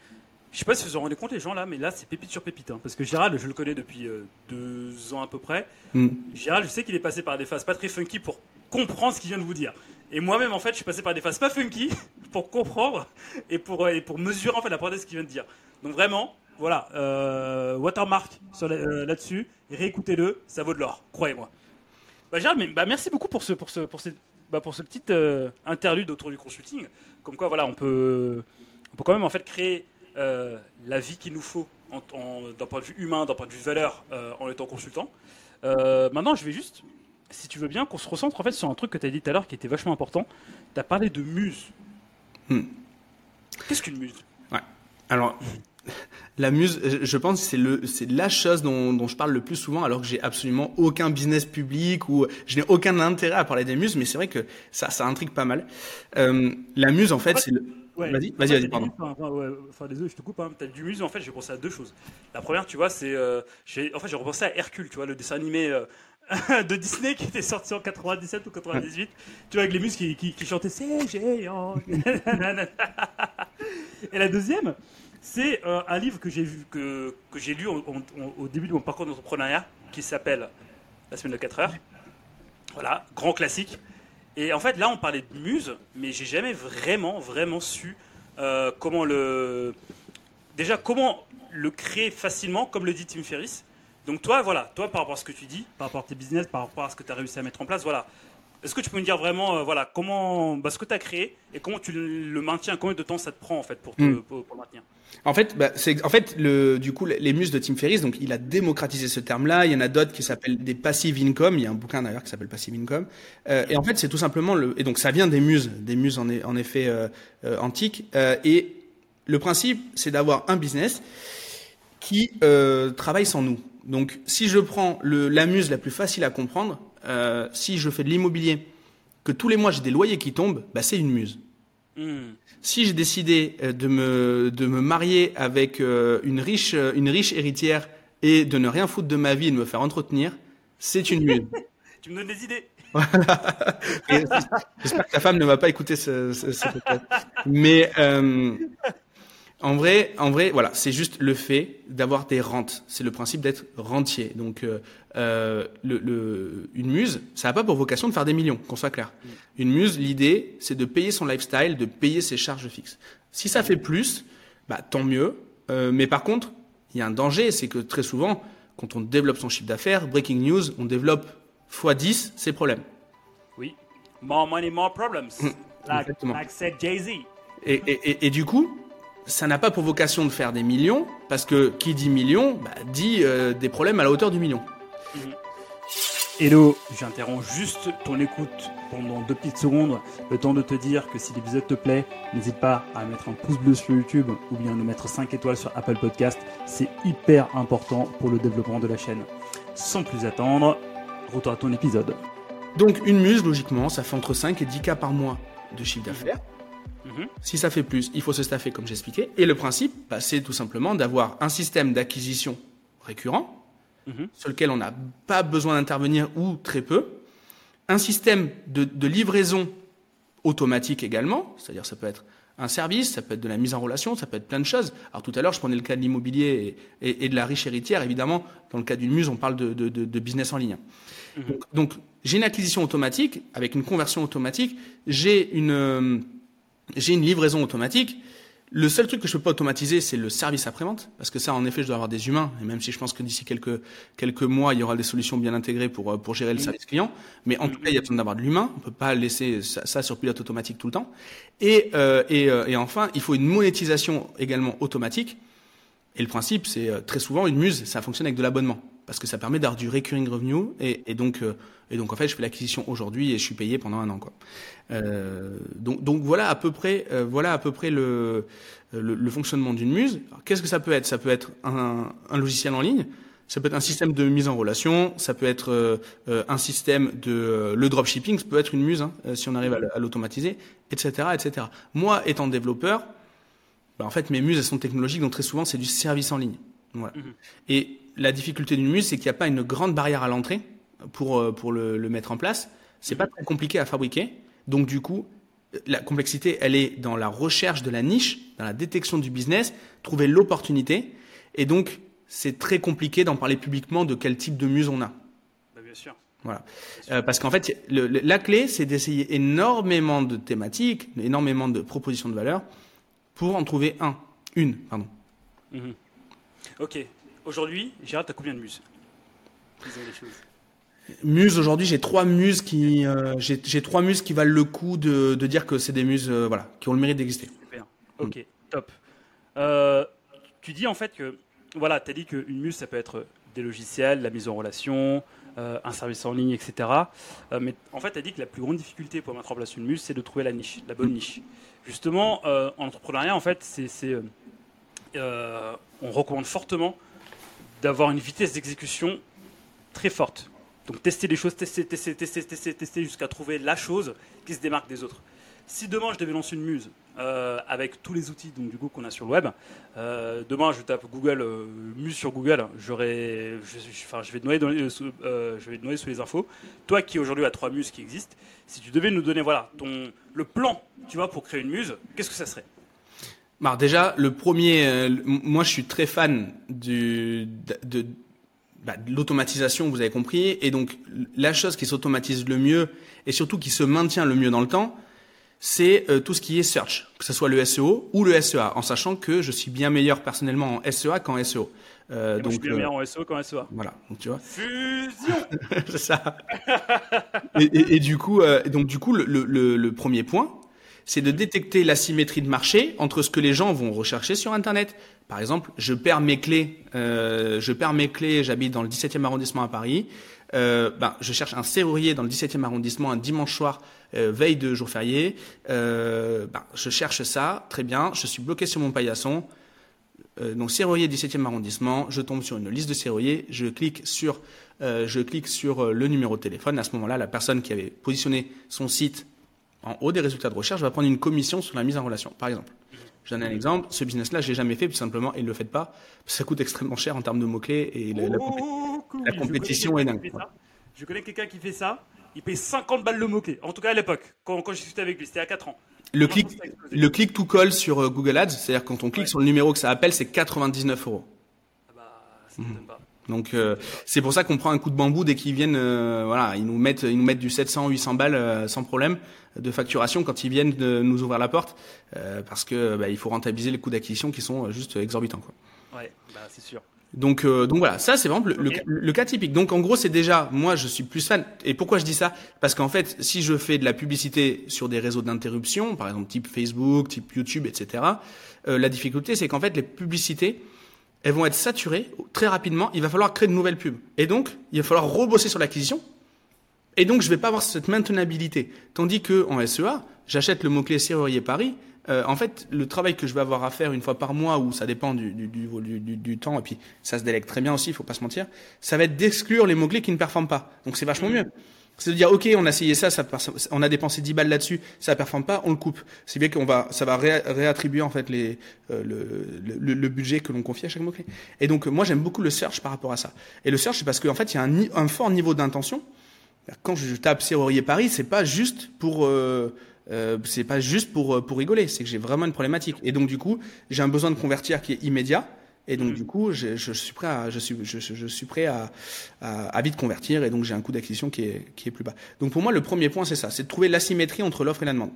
Je sais pas si vous vous en rendez compte les gens là, mais là c'est pépite sur pépite. hein. parce que Gérald, je le connais depuis euh, deux ans à peu près. Mm. Gérald, je sais qu'il est passé par des phases pas très funky pour comprendre ce qu'il vient de vous dire. Et moi-même, en fait, je suis passé par des phases pas funky pour comprendre et pour, et pour mesurer en fait la portée de ce qu'il vient de dire. Donc vraiment, voilà, euh, watermark euh, là-dessus, réécoutez-le, ça vaut de l'or, croyez-moi. Bah, Gérald, mais, bah, merci beaucoup pour ce, pour ce, pour cette- bah, pour ce petit euh, interlude autour du consulting. Comme quoi, voilà, on peut, on peut quand même en fait créer euh, la vie qu'il nous faut d'un point de vue humain, d'un point de vue valeur, euh, en étant consultant. Euh, maintenant, je vais juste, si tu veux bien, qu'on se recentre en fait sur un truc que tu as dit tout à l'heure qui était vachement important. Tu as parlé de muse. Hmm. Qu'est-ce qu'une muse? Alors, la muse, je pense, c'est le, c'est la chose dont, dont, je parle le plus souvent, alors que j'ai absolument aucun business public ou je n'ai aucun intérêt à parler des muses, mais c'est vrai que ça, ça intrigue pas mal. Euh, la muse, en fait, c'est le. Vas-y, vas-y, vas-y, pardon. Enfin, ouais, enfin, désolé, je te coupe. Hein. T'as du muse, en fait, j'ai pensé à deux choses. La première, tu vois, c'est, euh, en fait, j'ai repensé à Hercule, tu vois, le dessin animé. Euh, de Disney qui était sorti en 97 ou 98. tu vois, avec les muses qui, qui, qui chantaient C'est géant. Et la deuxième, c'est euh, un livre que j'ai que, que lu au début de mon parcours d'entrepreneuriat qui s'appelle La semaine de 4 heures. Voilà, grand classique. Et en fait, là, on parlait de muse, mais j'ai jamais vraiment, vraiment su euh, comment le. Déjà, comment le créer facilement, comme le dit Tim Ferriss. Donc, toi, voilà, toi, par rapport à ce que tu dis, par rapport à tes business, par rapport à ce que tu as réussi à mettre en place, voilà, est-ce que tu peux me dire vraiment, euh, voilà, comment, bah, ce que tu as créé et comment tu le maintiens, combien de temps ça te prend en fait pour, hmm. pour, le maintenir? En fait, bah, c'est en fait le, du coup les muses de Tim Ferriss, donc il a démocratisé ce terme-là. Il y en a d'autres qui s'appellent des passive income. Il y a un bouquin d'ailleurs qui s'appelle passive income. Euh, et en fait, c'est tout simplement le, et donc ça vient des muses, des muses en, en effet euh, antiques. Et le principe, c'est d'avoir un business qui travaille sans nous. Donc, si je prends le, la muse la plus facile à comprendre, euh, si je fais de l'immobilier, que tous les mois j'ai des loyers qui tombent, bah, c'est une muse. Hmm. Si j'ai décidé euh, de me, de me marier avec euh, une, riche, une riche héritière et de ne rien foutre de ma vie et de me faire entretenir, c'est une muse. tu me donnes des idées. Voilà. J'espère que ta femme ne va pas écouter ce, ce, ce Mais en vrai, en vrai, voilà, c'est juste le fait d'avoir des rentes. C'est le principe d'être rentier. Donc, euh, euh le, une muse, ça n'a pas pour vocation de faire des millions, qu'on soit clair. Mm. Une muse, l'idée, c'est de payer son lifestyle, de payer ses charges fixes. Si ça fait plus, bah tant mieux. Euh, mais par contre, il y a un danger, c'est que très souvent, quand on développe son chiffre d'affaires, breaking news, on développe x 10 ses problèmes. Oui. More money, more problems. Mm. like, like said Jay-Z. Et, et, et, et, du coup, ça n'a pas pour vocation de faire des millions, parce que qui dit millions, bah, dit euh, des problèmes à la hauteur du million. Mhm. Hello, j'interromps juste ton écoute pendant deux petites secondes, le temps de te dire que si l'épisode te plaît, n'hésite pas à mettre un pouce bleu sur YouTube ou bien nous mettre 5 étoiles sur Apple Podcast, c'est hyper important pour le développement de la chaîne. Sans plus attendre, retour à ton épisode. Donc une muse, logiquement, ça fait entre 5 et 10 cas par mois de chiffre d'affaires. Mhm. Si ça fait plus, il faut se staffer comme j'expliquais. Et le principe, bah, c'est tout simplement d'avoir un système d'acquisition récurrent, mhm. sur lequel on n'a pas besoin d'intervenir ou très peu, un système de, livraison automatique également, c'est-à-dire ça peut être un service, ça peut être de la mise en relation, ça peut être plein de choses. Alors tout à l'heure, je prenais le cas de l'immobilier et, de la riche héritière. Évidemment, dans le cas d'une muse, on parle de, business en ligne. Mhm. donc j'ai une acquisition automatique avec une conversion automatique. J'ai une euh, j'ai une livraison automatique. Le seul truc que je peux pas automatiser, c'est le service après-vente, parce que ça, en effet, je dois avoir des humains, et même si je pense que d'ici quelques quelques mois, il y aura des solutions bien intégrées pour euh, pour gérer le service client, mais en tout cas, il y a besoin d'avoir de l'humain. On peut pas laisser ça, sur pilote automatique tout le temps. Et euh, et, euh, et enfin, il faut une monétisation également automatique. Et le principe, c'est très souvent une muse, ça fonctionne avec de l'abonnement parce que ça permet d'avoir du recurring revenue et, et, donc euh, et donc en fait je fais l'acquisition aujourd'hui et je suis payé pendant un an quoi. Euh, donc donc voilà à peu près euh, voilà à peu près le le, le fonctionnement d'une muse. Qu'est-ce que ça peut être? Ça peut être un, un, logiciel en ligne. Ça peut être un système de mise en relation, ça peut être euh, un système de le dropshipping, ça peut être une muse hein, si on arrive à, l'automatiser, etc., etc. Moi, étant développeur, bah, en fait mes muses elles sont technologiques, donc très souvent c'est du service en ligne. Voilà. Mm-hmm. Et la difficulté d'une muse, c'est qu'il n'y a pas une grande barrière à l'entrée pour, euh, pour le, mettre en place. C'est pas très compliqué à fabriquer. Donc, du coup, la complexité, elle est dans la recherche de la niche, dans la détection du business, trouver l'opportunité. Et donc, c'est très compliqué d'en parler publiquement de quel type de muse on a. Bah, bien sûr. Voilà. Euh, parce qu'en fait, la clé, c'est d'essayer énormément de thématiques, énormément de propositions de valeur pour en trouver un, une, pardon. Mhm. Ok. Aujourd'hui, Gérard, tu as combien de muses? Muses, aujourd'hui, j'ai trois muses qui, euh, j'ai trois muses qui valent le coup de, de dire que c'est des muses, euh, voilà, qui ont le mérite d'exister. Super. Ok, top. Euh, tu dis en fait que, voilà, tu as dit qu'une muse, ça peut être des logiciels, la mise en relation, un service en ligne, etc. mais en fait, tu as dit que la plus grande difficulté pour mettre en place une muse, c'est de trouver la niche, la bonne niche. Justement, en entrepreneuriat, en fait, c'est on recommande fortement d'avoir une vitesse d'exécution très forte. Donc tester les choses, tester, tester, tester, tester, tester jusqu'à trouver la chose qui se démarque des autres. Si demain je devais lancer une muse euh, avec tous les outils du coup qu'on a sur le web, euh, demain je tape Google euh, muse sur Google, j'aurais, je, enfin, je vais te noyer je vais noyer sous les infos. Toi qui aujourd'hui as trois muses qui existent, si tu devais nous donner voilà ton le plan, tu vois, pour créer une muse, qu'est-ce que ça serait? Alors déjà, le premier, euh, moi je suis très fan du, de, de- bah, de l'automatisation, vous avez compris, et donc la chose qui s'automatise le mieux et surtout qui se maintient le mieux dans le temps, c'est euh, tout ce qui est search, que ce soit le SEO ou le SEA, en sachant que je suis bien meilleur personnellement en SEA qu'en SEO. Euh, moi, je suis bien euh, meilleur en SEO qu'en SEA. voilà, donc tu vois. Fusion c'est ça. Et, et- et du coup, euh, donc du coup, le- le- le premier point, c'est de détecter l'asymétrie de marché entre ce que les gens vont rechercher sur Internet. Par exemple, je perds mes clés, euh, je perds mes clés, j'habite dans le 17e arrondissement à Paris. Euh, ben, je cherche un serrurier dans le 17e arrondissement un dimanche soir, euh, veille de jour férié. Ben, je cherche ça, très bien. Je suis bloqué sur mon paillasson. Donc serrurier 17e arrondissement, je tombe sur une liste de serruriers, je clique sur, je clique sur le numéro de téléphone. À ce moment-là, la personne qui avait positionné son site en haut des résultats de recherche va prendre une commission sur la mise en relation. Par exemple, je donne un exemple. Ce business-là, je l'ai jamais fait, tout simplement, et ne le faites pas. Ça coûte extrêmement cher en termes de mots-clés et la, la compé- Oh, cool. la Je compétition est dingue. Je connais quelqu'un qui fait ça. Il paye 50 balles le mot-clé. En tout cas à l'époque, quand, quand j'ai discuté avec lui, c'était à 4 ans. Le Maintenant, clic, le click to call sur euh, Google Ads, c'est-à-dire quand on clique Ouais. sur le numéro que ça appelle, c'est 99 euros. Ah bah, ça m'étonne pas. Donc euh, c'est pour ça qu'on prend un coup de bambou dès qu'ils viennent, euh, voilà, ils nous mettent, ils nous mettent du 700, 800 balles euh, sans problème de facturation quand ils viennent de nous ouvrir la porte, euh, parce que bah, il faut rentabiliser les coûts d'acquisition qui sont euh, juste exorbitants. Quoi. Ouais, bah c'est sûr. Donc, euh, donc voilà, ça c'est vraiment le, le le cas typique. Donc en gros, c'est déjà, moi je suis plus fan. Et pourquoi je dis ça? Parce qu'en fait, si je fais de la publicité sur des réseaux d'interruption, par exemple type Facebook, type YouTube, etc., euh, la difficulté c'est qu'en fait les publicités, elles vont être saturées très rapidement. Il va falloir créer de nouvelles pubs. Et donc, il va falloir rebosser sur l'acquisition. Et donc, je vais pas avoir cette maintenabilité. Tandis que en SEA, j'achète le mot-clé serrurier Paris. Euh, en fait, le travail que je vais avoir à faire une fois par mois, ou ça dépend du, du, du, du, du- du temps, et puis ça se délègue très bien aussi, il faut pas se mentir, ça va être d'exclure les mots-clés qui ne performent pas. Donc c'est vachement mieux. C'est de dire, ok, on a essayé ça, ça on a dépensé 10 balles là-dessus, ça performe pas, on le coupe. C'est bien qu'on va, ça va ré- réattribuer en fait les, euh, le, le, le budget que l'on confie à chaque mot-clé. Et donc moi j'aime beaucoup le search par rapport à ça. Et le search c'est parce qu'en fait il y a un, un fort niveau d'intention. Quand je tape serrurier Paris, c'est pas juste pour euh, euh, c'est pas juste pour euh, pour rigoler, c'est que j'ai vraiment une problématique. Et donc du coup, j'ai un besoin de convertir qui est immédiat. Et donc Mhm. du coup, je, je suis prêt à je suis je, je- je suis prêt à, à, à vite convertir et donc j'ai un coût d'acquisition qui est qui est plus bas. Donc pour moi, le premier point c'est ça, c'est de trouver l'asymétrie entre l'offre et la demande.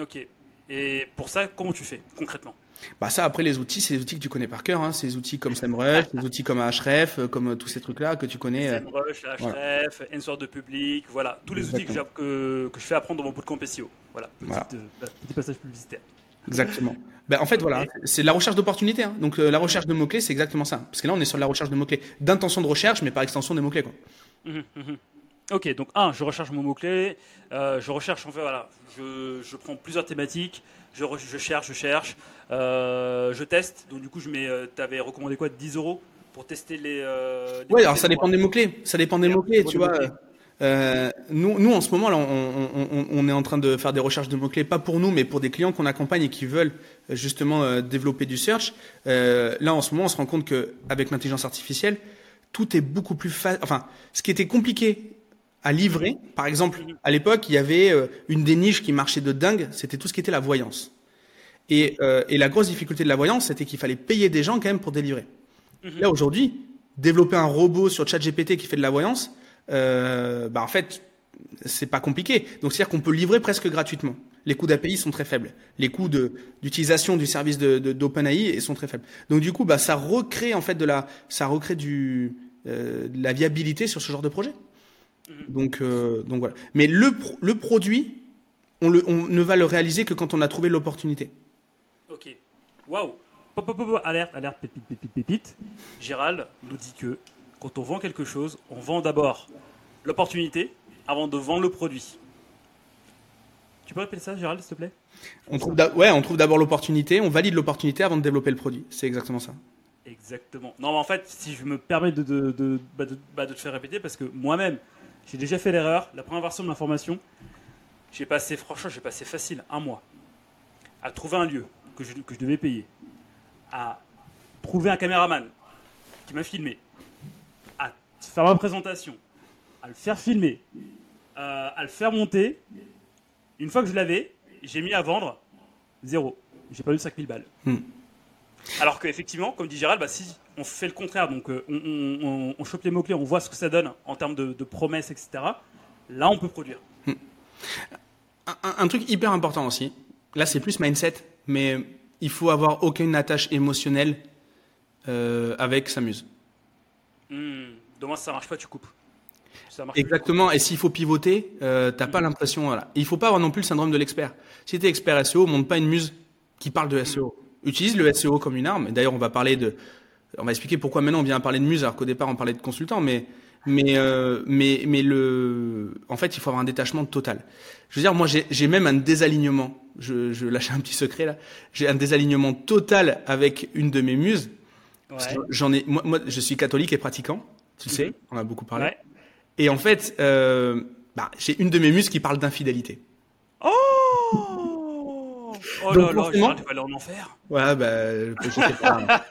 Ok. Et pour ça, comment tu fais concrètement? Bah ça après les outils, c'est des outils que tu connais par cœur, hein, ces outils comme SEMrush, des outils comme Ahref, euh, comme euh, tous ces trucs là que tu connais. euh, SEMrush, Href, Answer de public, voilà, tous les outils que je fais apprendre dans mon bootcamp SEO. Voilà, petit, Voilà. euh, petit passage publicitaire. Exactement. Ben, en fait, voilà, c'est la recherche d'opportunités. Hein. Donc, euh, la recherche de mots-clés, c'est exactement ça. Parce que là, on est sur la recherche de mots-clés. D'intention de recherche, mais par extension des mots-clés. Quoi. Mhm, mhm. Ok, donc un, je recherche mon mot-clé, euh, je recherche en fait, voilà, je, je prends plusieurs thématiques, je, re- je cherche, je cherche, euh, je teste, donc du coup je mets, tu avais recommandé quoi, 10 euros pour tester les... euh, les Ouais, alors ça dépend des mots-clés. Ça dépend des mots-clés, tu vois. des mots-clés. Euh, nous, nous, en ce moment, là, on, on, on, on est en train de faire des recherches de mots-clés, pas pour nous, mais pour des clients qu'on accompagne et qui veulent euh, justement euh, développer du search. Euh, là, en ce moment, on se rend compte qu'avec l'intelligence artificielle, tout est beaucoup plus facile. Enfin, ce qui était compliqué à livrer, par exemple, à l'époque, il y avait une des niches qui marchait de dingue, c'était tout ce qui était la voyance. Et, et la grosse difficulté de la voyance, c'était qu'il fallait payer des gens quand même pour délivrer. Mhm. Là aujourd'hui, développer un robot sur ChatGPT qui fait de la voyance, euh, bah en fait, c'est pas compliqué. Donc c'est-à-dire qu'on peut livrer presque gratuitement. Les coûts d'API sont très faibles. Les coûts de d'utilisation du service de de- d'OpenAI sont très faibles. Donc du coup, bah ça recrée en fait de la ça recrée du euh, de la viabilité sur ce genre de projet. Donc euh, donc voilà. Mais le le produit, on le on ne va le réaliser que quand on a trouvé l'opportunité. Ok. Waouh. Alerte, alerte, pépite, pépite, pépite. Gérald nous dit que quand on vend quelque chose, on vend d'abord l'opportunité avant de vendre le produit. Tu peux répéter ça, Gérald, s'il te plaît? On trouve, ouais, on trouve d'abord l'opportunité, on valide l'opportunité avant de développer le produit. C'est exactement ça. Exactement. Non, mais en fait, si je me permets de, de, de, bah, bah, te faire répéter, parce que moi-même, j'ai déjà fait l'erreur. La première version de l'information, j'ai passé, franchement, j'ai passé facile un mois à trouver un lieu que je, que je devais payer, à trouver un caméraman qui m'a filmé, faire ma présentation, à le faire filmer, euh, à le faire monter. Une fois que je l'avais, j'ai mis à vendre zéro. J'ai pas eu 5000 balles. Hmm. Alors qu'effectivement, comme dit Gérald, bah, si on fait le contraire, donc euh, on, chope les mots-clés, on voit ce que ça donne en termes de, promesses, etc., là, on peut produire. Hmm. Un, truc hyper important aussi, là, c'est plus mindset, mais il faut avoir aucune attache émotionnelle euh, avec sa muse. Hmm. Dommage, ça marche pas, tu coupes. Exactement. Et s'il faut pivoter, euh, t'as pas l'impression. Voilà. il faut pas avoir non plus le syndrome de l'expert. Si tu es expert SEO, monte pas une muse qui parle de SEO. Utilise le SEO comme une arme. D'ailleurs, on va parler de, on va expliquer pourquoi maintenant on vient parler de muse alors qu'au départ on parlait de consultant. Mais mais euh, mais mais le, en fait, il faut avoir un détachement total. Je veux dire, moi, j'ai même un désalignement. Je, je lâche un petit secret là. J'ai un désalignement total avec une de mes muses. J'en ai, moi, moi, je suis catholique et pratiquant. Tu le sais, on a beaucoup parlé. Ouais. Et en fait, euh, bah, j'ai une de mes muses qui parle d'infidélité. Oh Oh là là, tu vas aller en enfer. Ouais, bah, je sais pas.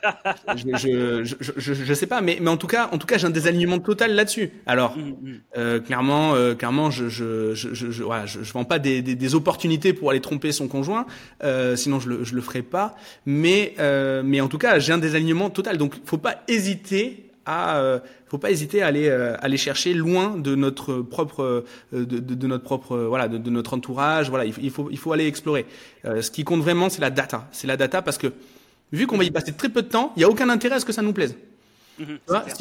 je, je, je, je, sais pas, mais, mais en tout cas, en tout cas, j'ai un désalignement total là-dessus. Alors, mm, mm. euh, clairement, euh, clairement, je, je, je, je, voilà, je, je vends pas des, des, des, opportunités pour aller tromper son conjoint, euh, sinon je le, je le ferai pas. Mais, euh, mais en tout cas, j'ai un désalignement total. Donc, faut pas hésiter à euh, faut pas hésiter à aller euh, aller chercher loin de notre propre euh, de, de, notre propre voilà de, notre entourage voilà il, faut il faut aller explorer. Ce qui compte vraiment c'est la data. C'est la data parce que vu qu'on va y passer très peu de temps il y a aucun intérêt à ce que ça nous plaise Mhm,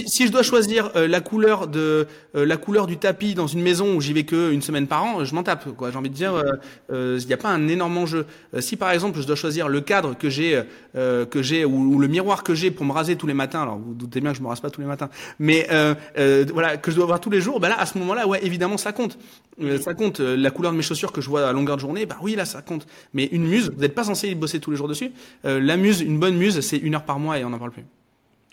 si, je dois choisir euh, la couleur de euh, la couleur du tapis dans une maison où j'y vais que une semaine par an, je m'en tape. Quoi, j'ai envie de dire, il euh, n'y a pas un énorme enjeu. si par exemple je dois choisir le cadre que j'ai que j'ai ou, le miroir que j'ai pour me raser tous les matins, alors vous, doutez bien que je me rase pas tous les matins, mais voilà que je dois avoir tous les jours, bah là à ce moment-là, ouais évidemment ça compte. ça compte. La couleur de mes chaussures que je vois à longueur de journée, bah oui là ça compte. Mais une muse, vous n'êtes pas censé bosser tous les jours dessus. la muse, une bonne muse, c'est une heure par mois et on n'en parle plus.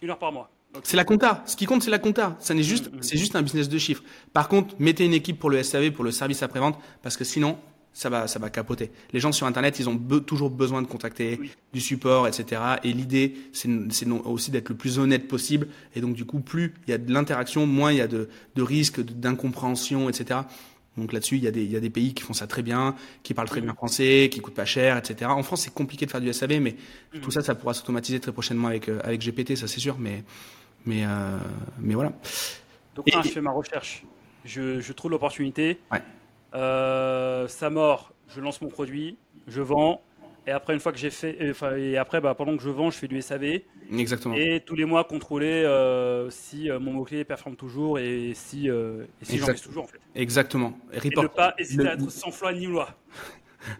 Une heure par mois. C'est la compta. Ce qui compte, c'est la compta. Ça n'est juste, mm, mm. c'est juste un business de chiffres. Par contre, mettez une équipe pour le SAV, pour le service après-vente, parce que sinon, ça va, ça va capoter. Les gens sur Internet, ils ont toujours besoin de contacter du support, etc. Et l'idée, c'est aussi d'être le plus honnête possible. Et donc, du coup, plus il y a de l'interaction, moins il y a de, de risques, d'incompréhension, etc. Donc là-dessus, il y, a des, il y a des pays qui font ça très bien, qui parlent très bien français, qui coûtent pas cher, etc. En France, c'est compliqué de faire du SAV, mais mm. tout ça, ça pourra s'automatiser très prochainement avec, euh, avec GPT, ça c'est sûr. Mais, mais, euh, mais voilà. Donc, je fais ma recherche. Je, je trouve l'opportunité. Ouais. Euh, ça mord, je lance mon produit, je vends. Et après, une fois que j'ai fait, enfin, et après, bah, pendant que je vends, je fais du SAV. Exactement. Et tous les mois, contrôler euh, si euh, mon mot-clé performe toujours et si, euh, et si j'en toujours, en fait. Exactement. Et, ne pas hésiter à être sans foi ni loi.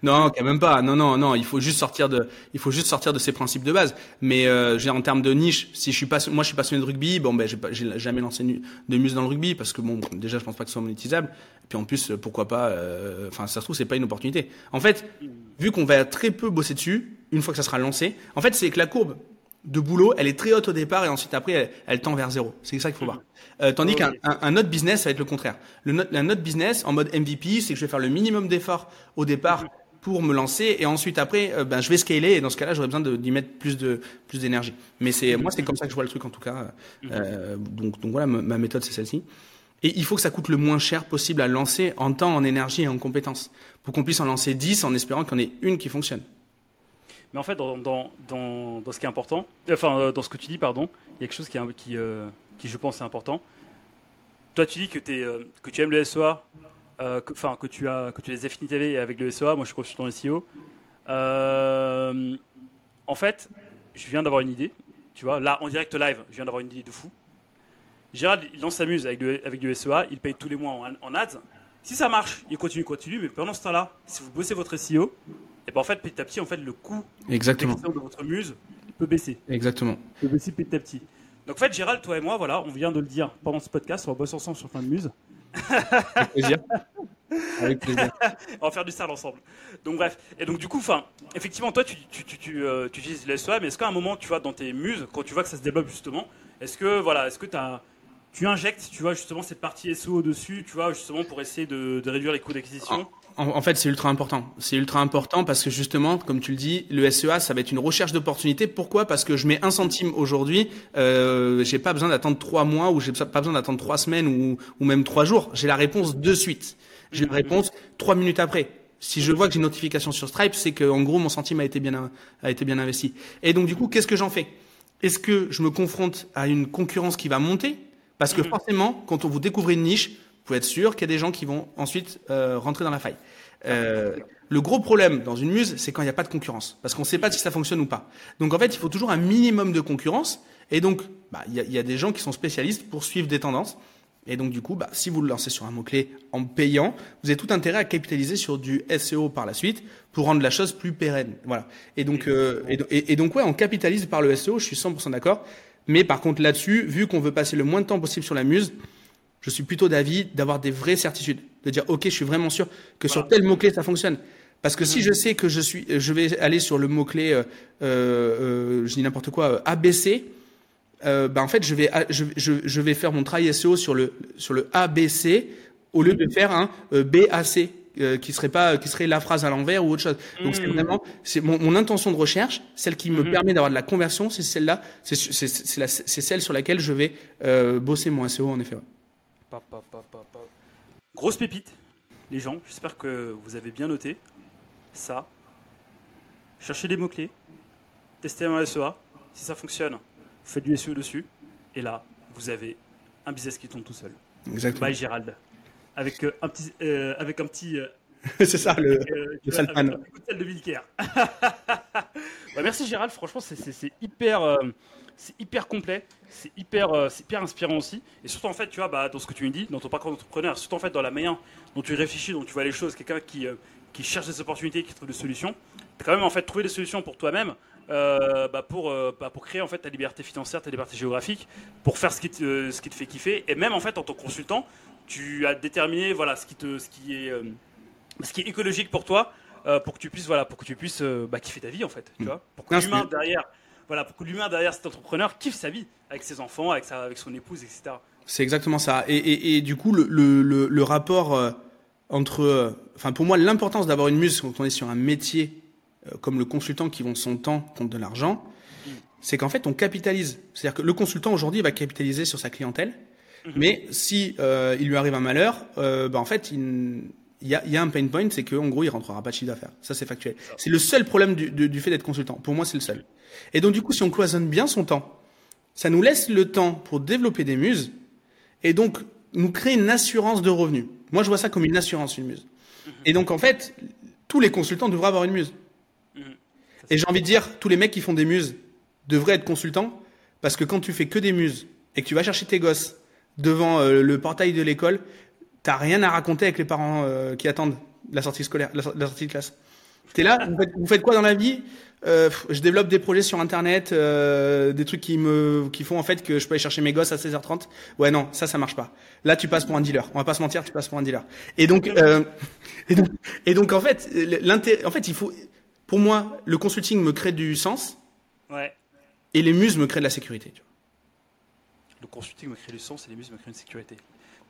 Non, quand même pas. Non, non, non. Il faut juste sortir de, il faut juste sortir de ces principes de base. Mais euh, en termes de niche, si je suis pas, moi je suis passionné de rugby, bon ben j'ai jamais lancé de muse dans le rugby parce que bon, déjà je pense pas que ce soit monétisable. Et puis en plus, pourquoi pas euh, Enfin, ça se trouve c'est pas une opportunité. En fait, vu qu'on va très peu bosser dessus, une fois que ça sera lancé, en fait c'est que la courbe de boulot, elle est très haute au départ et ensuite après elle, tend vers zéro. C'est ça qu'il faut voir. Euh, tandis qu'un un, autre business, ça va être le contraire. Le un autre business en mode MVP, c'est que je vais faire le minimum d'efforts au départ pour me lancer et ensuite après, euh, ben je vais scaler et dans ce cas-là, j'aurais besoin d'y mettre plus de plus d'énergie. Mais c'est moi, c'est comme ça que je vois le truc en tout cas. Euh, donc donc voilà, ma méthode c'est celle-ci. Et il faut que ça coûte le moins cher possible à lancer en temps, en énergie et en compétences pour qu'on puisse en lancer 10 en espérant qu'il y en ait une qui fonctionne. Mais en fait, dans, dans, dans, ce qui est important, enfin, euh, dans ce que tu dis, pardon, il y a quelque chose qui, euh, qui je pense, est important. Toi, tu dis que, euh, que tu aimes le SEA, enfin, que, tu as, que tu as des affinités avec le SEA. Moi, je suis consultant SEO. en fait, je viens d'avoir une idée. Tu vois, là, en direct live, je viens d'avoir une idée de fou. Gérald, il s'amuse avec, avec du SEA, il paye tous les mois en, en ads. Si ça marche, il continue, continue, mais pendant ce temps-là, si vous bossez votre SEO, et ben en fait, petit à petit, en fait, le coût Exactement. de votre muse peut baisser. Exactement. Peut baisser petit à petit. Donc en fait, Gérald, toi et moi, voilà, on vient de le dire pendant ce podcast, on va bosser ensemble sur plein de muse. plaisir. Avec plaisir. On va faire du sale ensemble. Donc bref. Et donc du coup, enfin, effectivement, toi, tu, tu, tu, tu, euh, tu utilises les SEA, mais est-ce qu'à un moment, tu vois, dans tes muses, quand tu vois que ça se développe justement, est-ce que voilà, est-ce que as, tu injectes, tu vois, justement cette partie SEO dessus, tu vois, justement pour essayer de, de réduire les coûts d'acquisition? En, fait, c'est ultra important. C'est ultra important parce que justement, comme tu le dis, le SEA, ça va être une recherche d'opportunité. Pourquoi? Parce que je mets un centime aujourd'hui, euh, j'ai pas besoin d'attendre trois mois ou j'ai pas besoin d'attendre trois semaines ou, ou même trois jours. J'ai la réponse de suite. J'ai la réponse trois minutes après. Si je vois que j'ai une notification sur Stripe, c'est que en gros mon centime a été bien a été bien investi. Et donc du coup, qu'est-ce que j'en fais? Est-ce que je me confronte à une concurrence qui va monter? Parce que mhm. forcément, quand on vous découvre une niche, pouvez être sûr qu'il y a des gens qui vont ensuite euh, rentrer dans la faille. Euh, le gros problème dans une muse, c'est quand il n'y a pas de concurrence, parce qu'on ne sait pas si ça fonctionne ou pas. Donc en fait, il faut toujours un minimum de concurrence, et donc bah, il y, a, y a des gens qui sont spécialistes pour suivre des tendances. Et donc du coup, bah, si vous le lancez sur un mot-clé en payant, vous avez tout intérêt à capitaliser sur du SEO par la suite pour rendre la chose plus pérenne. Voilà. Et donc, euh, et, et, donc ouais, on capitalise par le SEO, je suis 100% d'accord. Mais par contre là-dessus, vu qu'on veut passer le moins de temps possible sur la muse, je suis plutôt d'avis d'avoir des vraies certitudes, de dire ok, je suis vraiment sûr que sur tel mot-clé ça fonctionne. Parce que si je sais que je suis, je vais aller sur le mot-clé, euh, euh, je dis n'importe quoi, ABC, euh, ben en fait, je vais, je, je, je, vais faire mon travail SEO sur le, sur le ABC au lieu de faire un euh, BAC. Euh, qui serait pas qui serait la phrase à l'envers ou autre chose donc c'est mmh. vraiment c'est mon, mon, intention de recherche celle qui me mmh. permet d'avoir de la conversion c'est celle-là c'est celle sur laquelle je vais euh, bosser mon SEO en effet grosse pépite les gens j'espère que vous avez bien noté ça cherchez des mots clés testez un SEA si ça fonctionne faites du SEO dessus, et là, vous avez un business qui tombe tout seul. Exactement. Bye Gérald. Avec euh, un petit. Euh, avec un petit euh, c'est ça, le, le salpan. De bah, merci Gérald, franchement, c'est hyper. C'est hyper complet, c'est hyper, hyper inspirant aussi. Et surtout, en fait, tu vois, bah, dans ce que tu me dis, dans ton parcours d'entrepreneur, surtout en fait dans la manière dont tu réfléchis, dont tu vois les choses, quelqu'un qui, qui cherche des opportunités, qui trouve des solutions. Tu as quand même en fait trouvé des solutions pour toi-même euh, bah pour, euh, bah pour créer en fait ta liberté financière, ta liberté géographique, pour faire ce qui te, ce qui te fait kiffer. Et même en fait en tant que consultant, tu as déterminé voilà ce qui te, ce qui est, euh, ce qui est écologique pour toi, pour que tu puisses voilà, pour que tu puisses bah, kiffer ta vie en fait, tu mm. vois, pour que l'humain derrière, voilà, pour que l'humain derrière cet entrepreneur kiffe sa vie avec ses enfants, avec sa, avec son épouse, etc. C'est exactement ça. Et, et, et, du coup, le, le, le, rapport entre, enfin pour moi, l'importance d'avoir une muse quand on est sur un métier euh, comme le consultant qui vend son temps contre de l'argent, c'est qu'en fait on capitalise. C'est-à-dire que le consultant aujourd'hui va capitaliser sur sa clientèle, mhm. mais si euh, il lui arrive un malheur, euh, bah en fait il, y, a, y, a, un pain point, c'est qu'en gros il rentrera pas de chiffre d'affaires. Ça c'est factuel. C'est le seul problème du, du fait d'être consultant. Pour moi c'est le seul. Et donc du coup si on cloisonne bien son temps, ça nous laisse le temps pour développer des muses et donc nous créer une assurance de revenus. Moi je vois ça comme une assurance une muse. Et donc en fait tous les consultants devraient avoir une muse. Et j'ai envie de dire, tous les mecs qui font des muses devraient être consultants, parce que quand tu fais que des muses et que tu vas chercher tes gosses devant euh, le portail de l'école, t'as rien à raconter avec les parents euh, qui attendent la sortie scolaire, la, sortie de classe. T'es là, vous faites, quoi dans la vie? Euh, Je développe des projets sur Internet, des trucs qui me, qui font en fait que je peux aller chercher mes gosses à 16h30. Ouais, non, ça, ça marche pas. Là, tu passes pour un dealer. On va pas se mentir, tu passes pour un dealer. Et donc, et donc, et donc, en fait, l'intérêt, en fait, il faut, pour moi, le consulting me crée du sens. Ouais. Et les muses me créent de la sécurité. Tu vois. Le consulting me crée du sens et les muses me créent de la sécurité.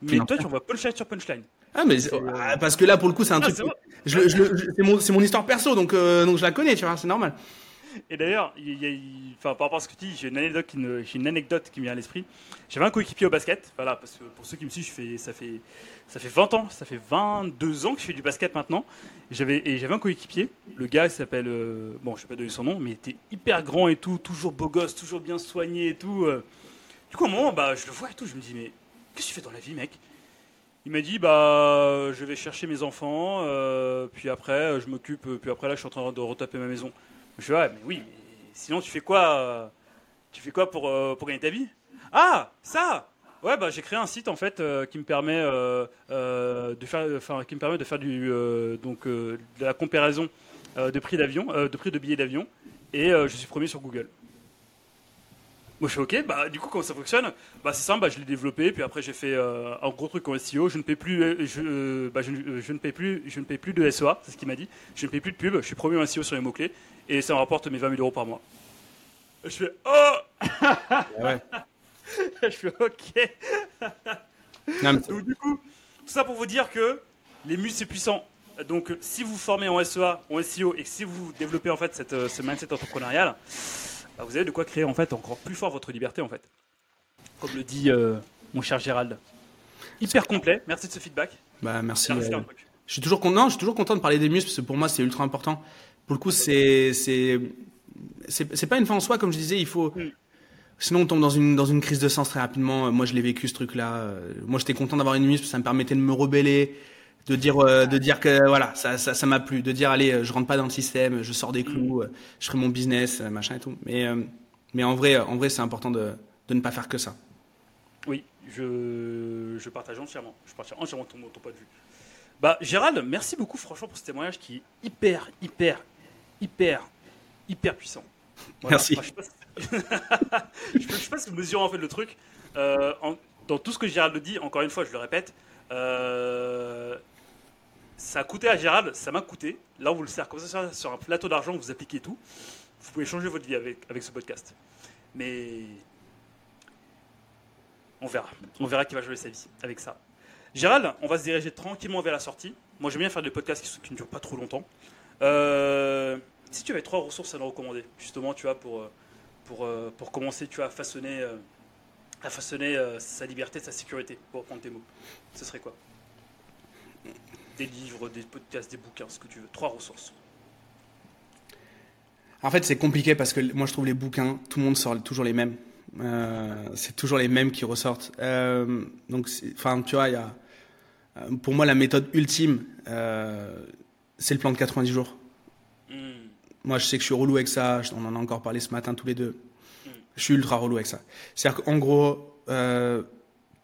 Mais toi, tu envoies punchline sur punchline. Ah, mais ah, parce que là, pour le coup, c'est un truc. C'est mon, mon, histoire perso, donc, euh, donc je la connais, tu vois, c'est normal. Et d'ailleurs, enfin, par rapport à ce que tu dis, j'ai une anecdote qui, me, une anecdote qui me vient à l'esprit. J'avais un coéquipier au basket, voilà, parce que pour ceux qui me suivent, je fais, ça, fait, ça fait 20 ans, ça fait 22 ans que je fais du basket maintenant. J'avais, et j'avais un coéquipier, le gars s'appelle, euh, bon, je sais pas donner son nom, mais il était hyper grand et tout, toujours beau gosse, toujours bien soigné et tout. Euh. Du coup, à un moment, bah, je le vois et tout, je me dis, mais qu'est-ce que tu fais dans la vie, mec? Il m'a dit bah je vais chercher mes enfants, euh, puis après je m'occupe, puis après là je suis en train de retaper ma maison. Je fais, ouais, mais oui, mais sinon tu fais quoi euh, Tu fais quoi pour, euh, gagner ta vie? Ah, ça Ouais, bah j'ai créé un site en fait euh, qui me permet de faire, enfin de donc la comparaison de prix d'avion, de prix de billets d'avion, et je suis premier sur Google. Moi je suis ok, bah du coup comment ça fonctionne? Bah c'est simple, bah, je l'ai développé, puis après j'ai fait euh, un gros truc en SEO, je ne paie plus, euh, je, euh, bah, je, ne- je ne paie plus, je ne paie plus de SEA, c'est ce qu'il m'a dit, je ne paie plus de pub, je suis premier en SEO sur les mots-clés, et ça me rapporte mes 20 000 euros par mois. Je fais oh Ouais. Je fais ok. Non, mais- Donc du coup, tout ça pour vous dire que les mus c'est puissant. Donc si vous formez en SEA, en SEO et que si vous développez en fait cette, euh, ce mindset entrepreneurial, bah, vous avez de quoi créer en fait encore plus fort votre liberté en fait. Comme le dit euh, mon cher Gérald. Hyper complet. Merci de ce feedback. bah, merci. Euh. Je suis toujours content, je suis toujours content de parler des muscles parce que pour moi c'est ultra important. Pour le coup, c'est c'est pas une fin en soi comme je disais, il faut Mm. sinon on tombe dans une dans une crise de sens très rapidement. Moi, je l'ai vécu ce truc-là. Euh, Moi, j'étais content d'avoir une muscle, ça me permettait de me rebeller, de dire euh, de dire que voilà, ça ça ça m'a plu, de dire allez, euh, je rentre pas dans le système, je sors des clous, euh, je ferai mon business, machin et tout. Mais euh, mais en vrai en vrai, c'est important de de ne pas faire que ça. Oui, je, je partage entièrement. Je partage entièrement ton, ton point de vue. Bah, Gérald, merci beaucoup franchement pour ce témoignage qui est hyper, hyper, hyper, hyper puissant. Merci. Enfin, je sais pas si- je, sais- je sais pas si vous mesurez en fait le truc. Euh, en- dans tout ce que Gérald dit, encore une fois, je le répète, euh, ça a coûté à Gérald, ça m'a coûté. Là, on vous le sert comme ça sur un plateau d'argent, vous appliquez tout. Vous pouvez changer votre vie avec, avec ce podcast. Mais on verra. On verra qui va jouer sa vie avec ça. Gérald, on va se diriger tranquillement vers la sortie. Moi, j'aime bien faire des podcasts qui, ne durent pas trop longtemps. Euh, si tu avais trois ressources à nous recommander, justement, tu vois, pour, pour, euh, pour commencer, tu façonner, euh, à façonner euh, sa liberté, sa sécurité, pour reprendre tes mots, ce serait quoi? Des livres, des podcasts, des bouquins, ce que tu veux. Trois ressources. En fait, c'est compliqué parce que moi, je trouve les bouquins, tout le monde sort toujours les mêmes. Euh, c'est toujours les mêmes qui ressortent. Euh, donc, enfin, tu vois, y a, euh, pour moi, la méthode ultime, euh, c'est le plan de 90 jours. Hmm. Moi, je sais que je suis relou avec ça. On en a encore parlé ce matin tous les deux. Je suis ultra relou avec ça. C'est-à-dire qu'en gros,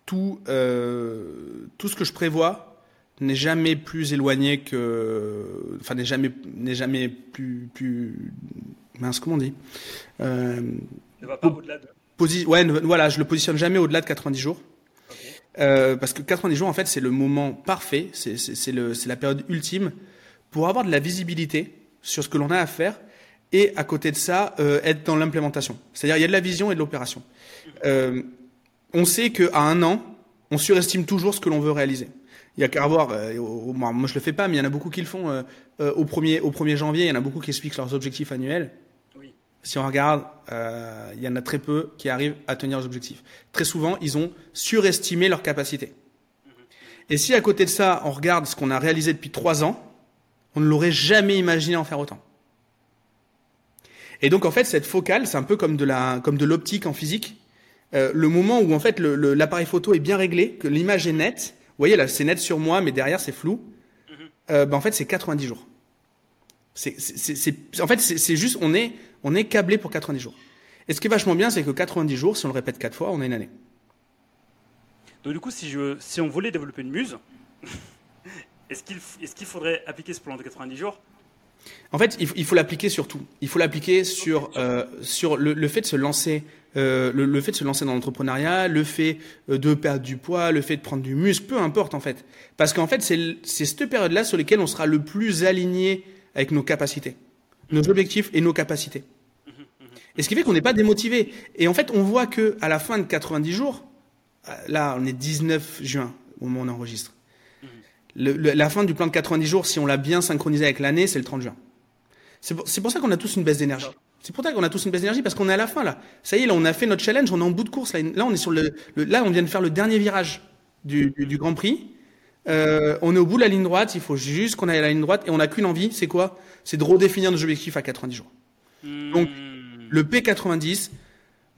tout, tout ce que je prévois n'est jamais plus éloigné que, enfin, n'est jamais, n'est jamais plus, plus, mince, comment on dit euh, Ne va pas au-delà de. posi- ouais, ne- voilà, je le positionne jamais au-delà de 90 jours. Euh, parce que 90 jours, en fait, c'est le moment parfait, c'est c'est- c'est le- c'est la période ultime pour avoir de la visibilité sur ce que l'on a à faire et à côté de ça, euh, être dans l'implémentation. C'est-à-dire, il y a de la vision et de l'opération. Euh, on sait qu'à un an, on surestime toujours ce que l'on veut réaliser. Il y a qu'à voir, euh, au- moi je le fais pas, mais il y en a beaucoup qui le font euh, euh, au, 1er, au 1er janvier, il y en a beaucoup qui expliquent leurs objectifs annuels. Oui. Si on regarde, euh, il y en a très peu qui arrivent à tenir leurs objectifs. Très souvent, ils ont surestimé leurs capacités. Et si à côté de ça, on regarde ce qu'on a réalisé depuis trois ans, on ne l'aurait jamais imaginé en faire autant. Et donc en fait, cette focale, c'est un peu comme de la, comme de l'optique en physique. Euh, le moment où en fait l'appareil photo est bien réglé, que l'image est nette. Vous voyez là, c'est net sur moi, mais derrière c'est flou. Euh, ben, en fait, c'est 90 jours. C'est, en fait, c'est, juste, on est, on est câblé pour 90 jours. Et ce qui est vachement bien, c'est que 90 jours, si on le répète quatre fois, on a une année. Donc du coup, si, je, si on voulait développer une muse, est-ce qu'il est qu'il faudrait appliquer ce plan de 90 jours En fait, il faut, l'appliquer sur tout. Il faut l'appliquer sur euh, sur le, le fait de se lancer, euh, le, le fait de se lancer dans l'entrepreneuriat, le fait euh, de perdre du poids, le fait de prendre du muscle, peu importe en fait. Parce qu'en fait, c'est cette période-là sur lesquelles on sera le plus aligné avec nos capacités, nos objectifs et nos capacités. Et ce qui fait qu'on n'est pas démotivé. Et en fait, on voit que à la fin de 90 jours, là, on est 19 juin au moment où on enregistre. Le- le- la fin du plan de 90 jours, si on l'a bien synchronisé avec l'année, c'est le 30 juin. C'est pour, pour ça qu'on a tous une baisse d'énergie. C'est pour ça qu'on a tous une baisse d'énergie parce qu'on est à la fin là. Ça y est, là on a fait notre challenge, on est en bout de course. Là, Là, on est sur le, le- là on vient de faire le dernier virage du, du, du Grand Prix. Euh, on est au bout de la ligne droite. Il faut juste qu'on aille à la ligne droite et on n'a qu'une envie, c'est quoi? C'est de redéfinir nos objectifs à 90 jours. Donc, Hmm. Le P90,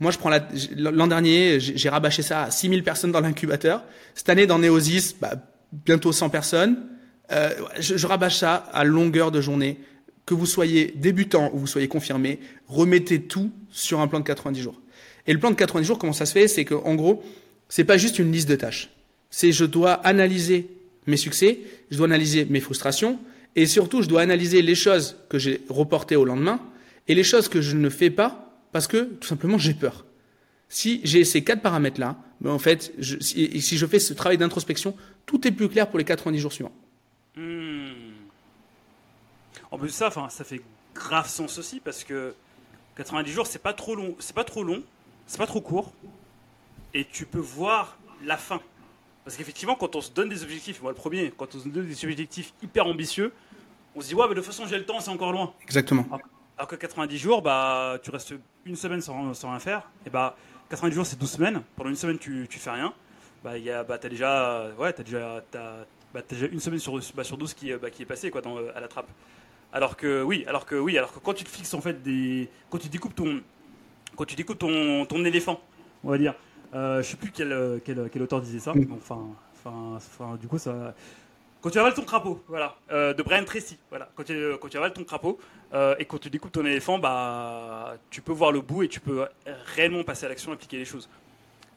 moi je prends la, l'an dernier, j'ai j'ai rabâché ça à 6000 personnes dans l'incubateur. Cette année dans Neosis, bah, bientôt 100 personnes. Euh, je, rabâche ça à longueur de journée. Que vous soyez débutant ou vous soyez confirmé, remettez tout sur un plan de 90 jours. Et le plan de 90 jours, comment ça se fait? C'est qu'en gros, c'est pas juste une liste de tâches. C'est je dois analyser mes succès, je dois analyser mes frustrations, et surtout je dois analyser les choses que j'ai reportées au lendemain et les choses que je ne fais pas parce que tout simplement j'ai peur. Si j'ai ces quatre paramètres-là, ben en fait, si, je fais ce travail d'introspection, tout est plus clair pour les 90 jours suivants. Hmm. En plus de ça, ça fait grave sens aussi parce que 90 jours, c'est pas trop long, c'est pas trop long, c'est pas trop court, et tu peux voir la fin. Parce qu'effectivement, quand on se donne des objectifs, moi le premier, quand on se donne des objectifs hyper ambitieux, on se dit ouais, mais de toute façon j'ai le temps, c'est encore loin. Exactement. Alors, que 90 jours, bah tu restes une semaine sans, sans rien faire, et bah 90 jours c'est 12 semaines. Pendant une semaine tu, tu fais rien. Bah y a, bah t'as déjà, ouais, t'as déjà, as, bah, déjà une semaine sur, bah, sur 12 qui, bah, qui est passée quoi dans, à la trappe. Alors que oui, alors que oui, alors que quand tu te fixes en fait des, quand tu découpes ton, quand tu découpes ton, ton éléphant, on va dire. Euh, je sais plus quel, quel, quel, auteur disait ça. Enfin, enfin, enfin, du coup ça. Quand tu avales ton crapaud, voilà, euh, de Brian Tracy, voilà. Quand tu, quand tu avales ton crapaud euh, et quand tu découpes ton éléphant, bah, tu peux voir le bout et tu peux réellement passer à l'action, appliquer les choses.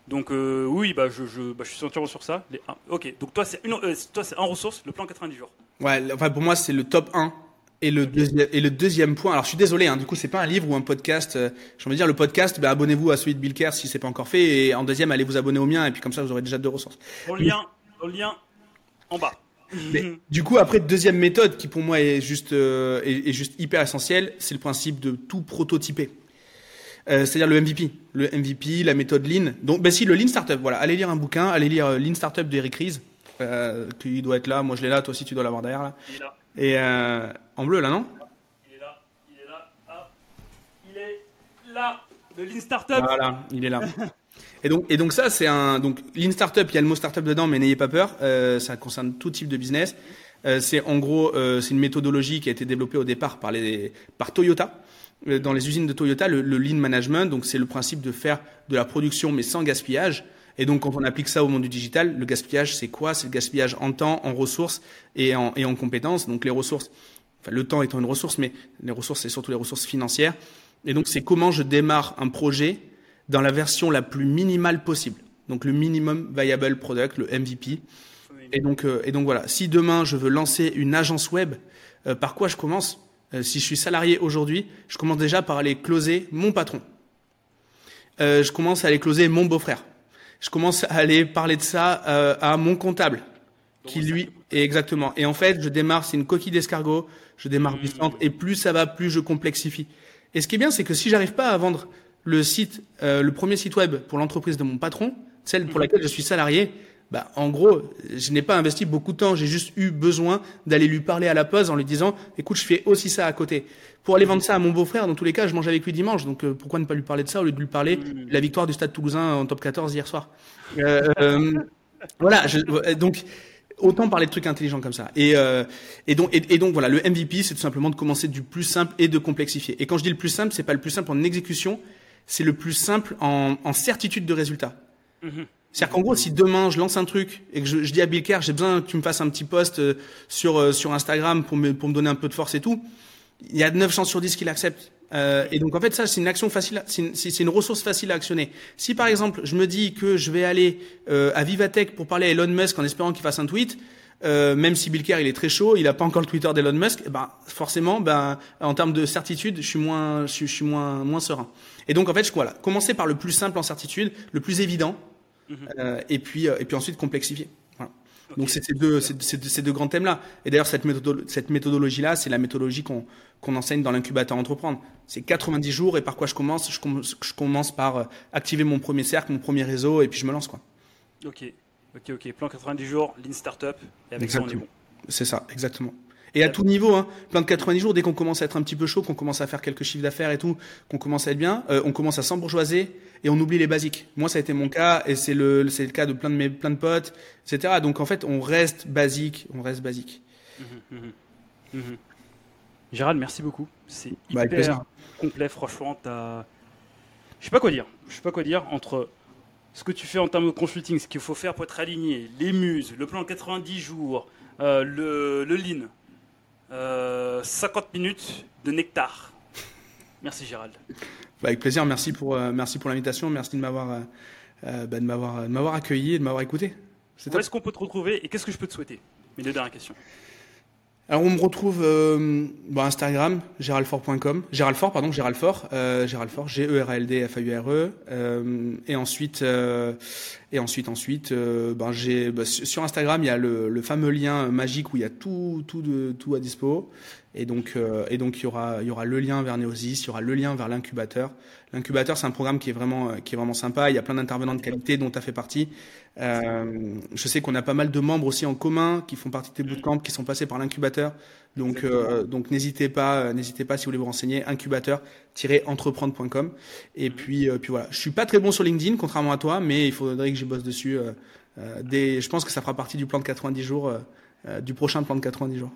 Donc oui, bah, je, je, bah, je suis entièrement sur ça. Les Ok, donc toi c'est une, toi c'est en ressource, le plan 90 jours. Ouais, enfin pour moi c'est le top 1 et le, deuxième, et le deuxième point, alors je suis désolé, hein, du coup c'est pas un livre ou un podcast. Euh, J'ai envie de dire le podcast, bah, abonnez-vous à celui de Bill Kerr si c'est pas encore fait, et en deuxième allez vous abonner au mien, et puis comme ça vous aurez déjà deux ressources. Au lien, au lien en bas. Mais, du coup après deuxième méthode qui pour moi est juste euh, est, juste hyper essentielle, c'est le principe de tout prototyper. Euh, c'est-à-dire le MVP, le MVP, la méthode Lean. Donc ben si le Lean Startup, voilà, allez lire un bouquin, allez lire euh, Lean Startup d'Eric Ries, euh, qui doit être là, moi je l'ai là, toi aussi tu dois l'avoir derrière là. Il est là. Et euh, en bleu là, non? Il est là, il est là, ah, il est là, le Lean Startup. Voilà, il est là. et donc, et donc ça, c'est un donc Lean Startup. Il y a le mot startup dedans, mais n'ayez pas peur. Euh, ça concerne tout type de business. Euh, c'est en gros, euh, c'est une méthodologie qui a été développée au départ par les par Toyota. Euh, dans les usines de Toyota, le, le Lean Management, donc c'est le principe de faire de la production mais sans gaspillage. Et donc, quand on applique ça au monde du digital, le gaspillage, c'est quoi? C'est le gaspillage en temps, en ressources et en, compétences. Donc, les ressources, le temps étant une ressource, mais les ressources, c'est surtout les ressources financières. Et donc, c'est comment je démarre un projet dans la version la plus minimale possible. Donc, le minimum viable product, le MVP. Et donc, euh, et donc voilà. Si demain je veux lancer une agence web, euh, par quoi je commence? Euh, Si je suis salarié aujourd'hui, je commence déjà par aller closer mon patron. je commence à aller closer mon beau-frère je commence à aller parler de ça euh, à mon comptable, qui lui est exactement. Et en fait, je démarre, c'est une coquille d'escargot, je démarre mmh. et plus ça va, plus je complexifie. Et ce qui est bien, c'est que si j'arrive pas à vendre le site, euh, le premier site web pour l'entreprise de mon patron, celle pour mmh. laquelle je suis salarié, bah, en gros, je n'ai pas investi beaucoup de temps. J'ai juste eu besoin d'aller lui parler à la pause en lui disant, écoute, je fais aussi ça à côté. Pour aller vendre ça à mon beau-frère, dans tous les cas, je mange avec lui dimanche. Donc, euh, pourquoi ne pas lui parler de ça au lieu de lui parler de la victoire du Stade Toulousain en top 14 hier soir? Euh, euh, voilà. Je, donc, autant parler de trucs intelligents comme ça. Et, euh, et donc, et, donc voilà, le MVP, c'est tout simplement de commencer du plus simple et de complexifier. Et quand je dis le plus simple, c'est pas le plus simple en exécution, c'est le plus simple en, en certitude de résultat. Mm-hmm. C'est-à-dire qu'en gros, si demain je lance un truc et que je, je dis à Bill Kerr, j'ai besoin que tu me fasses un petit post euh, sur euh, sur Instagram pour me pour me donner un peu de force et tout, il y a 9 chances sur 10 qu'il accepte. Euh, et donc en fait ça c'est une action facile, c'est une, une, ressource facile à actionner. Si par exemple je me dis que je vais aller euh, à Vivatech pour parler à Elon Musk en espérant qu'il fasse un tweet, euh, même si Bill Kerr il est très chaud, il a pas encore le Twitter d'Elon Musk, eh ben forcément, ben en termes de certitude, je suis moins, je, je suis moins moins serein. Et donc en fait, je, voilà, commencer par le plus simple en certitude, le plus évident, Mhm. Euh, et puis euh, et puis ensuite complexifier. Voilà. Donc c'est ces deux, ces, deux grands thèmes-là. Et d'ailleurs, cette, méthodologie-là, c'est la méthodologie qu'on enseigne dans l'incubateur entreprendre. C'est 90 jours et par quoi je commence? Je, je, commence par euh, activer mon premier cercle, mon premier réseau et puis je me lance. quoi. Ok, ok, ok. Plan 90 jours, Lean Startup et avec ça on est bon. C'est ça, exactement. Et à tout niveau, hein, plein de 90 jours, dès qu'on commence à être un petit peu chaud, qu'on commence à faire quelques chiffres d'affaires et tout, qu'on commence à être bien, euh, on commence à s'embourgeoiser et on oublie les basiques. Moi, ça a été mon cas et c'est le, c'est le cas de plein de mes, plein de potes, etc. Donc en fait, on reste basique, on reste basique. Mmh, mmh, mmh. Gérald, merci beaucoup. C'est bah, hyper complet, franchement. Je sais pas quoi dire. Je sais pas quoi dire entre ce que tu fais en termes de consulting, ce qu'il faut faire pour être aligné, les muses, le plan 90 jours, euh, le, le lean, 50 euh, minutes de nectar. Merci Gérald. Bah, avec plaisir, merci pour, euh, merci pour l'invitation, merci de m'avoir, euh, bah, de m'avoir, de m'avoir accueilli et de m'avoir écouté. Où est-ce qu'on peut te retrouver et qu'est-ce que je peux te souhaiter? Mes deux dernières questions. Alors on me retrouve euh, bah, Instagram, géraldfort.com, géraldfort, pardon, géraldfort, euh, géraldfort, G-E-R-A-L-D-F-A-U-R-E, euh, et ensuite, euh, et ensuite, ensuite, euh, ben j'ai bah, sur Instagram il y a le, le, fameux lien magique où il y a tout, tout, de, tout à dispo, et donc, euh, et donc il y aura, il y aura le lien vers Neosis, il y aura le lien vers l'incubateur. L'incubateur, c'est un programme qui est vraiment, qui est vraiment sympa. Il y a plein d'intervenants de qualité dont tu fait partie. Euh, je sais qu'on a pas mal de membres aussi en commun qui font partie de tes bootcamps, qui sont passés par l'incubateur. Donc, euh, donc n'hésitez pas, n'hésitez pas si vous voulez vous renseigner, incubateur-entreprendre.com. Et puis, euh, puis voilà. Je suis pas très bon sur LinkedIn, contrairement à toi, mais il faudrait que j'y bosse dessus. Euh, euh, des, je pense que ça fera partie du plan de 90 jours, du prochain plan de 90 jours.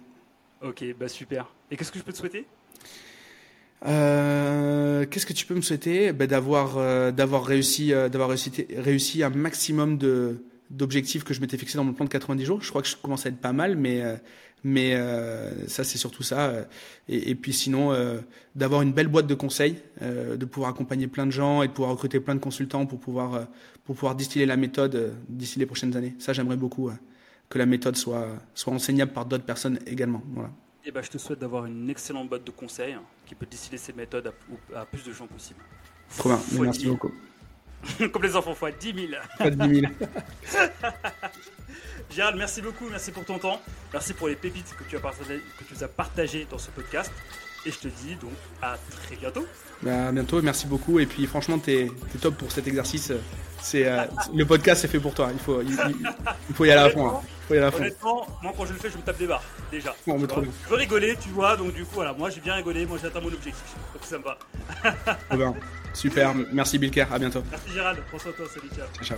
Ok, bah super. Et qu'est-ce que je peux te souhaiter? Euh, Qu'est-ce que tu peux me souhaiter ben, D'avoir euh, d'avoir réussi, euh, d'avoir réussi, réussi un maximum de d'objectifs que je m'étais fixé dans mon plan de 90 jours? Je crois que je commence à être pas mal, mais mais ça c'est surtout ça. Et, et puis sinon, d'avoir une belle boîte de conseils, de pouvoir accompagner plein de gens et de pouvoir recruter plein de consultants pour pouvoir pour pouvoir distiller la méthode d'ici les prochaines années. Ça j'aimerais beaucoup que la méthode soit soit enseignable par d'autres personnes également. Voilà. Eh ben, je te souhaite d'avoir une excellente boîte de conseils hein, qui peut distiller ces méthodes à, à plus de gens possible. Trop bien, merci beaucoup. Comme les enfants, fois 10 000. Fois 10 000. Gérald, merci beaucoup, merci pour ton temps. Merci pour les pépites que tu as partagées, que tu as partagées dans ce podcast. Et je te dis donc à très bientôt. Bah, à bientôt, merci beaucoup. Et puis franchement, tu es, top pour cet exercice. C'est euh, le podcast, c'est fait pour toi. Il faut, il, il faut y aller à fond. Hein. Il faut y aller à fond. Honnêtement, moi quand je le fais, je me tape des barres déjà. Bon, mais trop bien. Je veux rigoler, tu vois. Donc du coup, voilà, moi j'ai bien rigolé. Moi j'ai atteint mon objectif. Donc ça me va. Super. Merci Bilker. À bientôt. Merci Gérald. Prends soin de toi. Salut. Ciao. Ciao.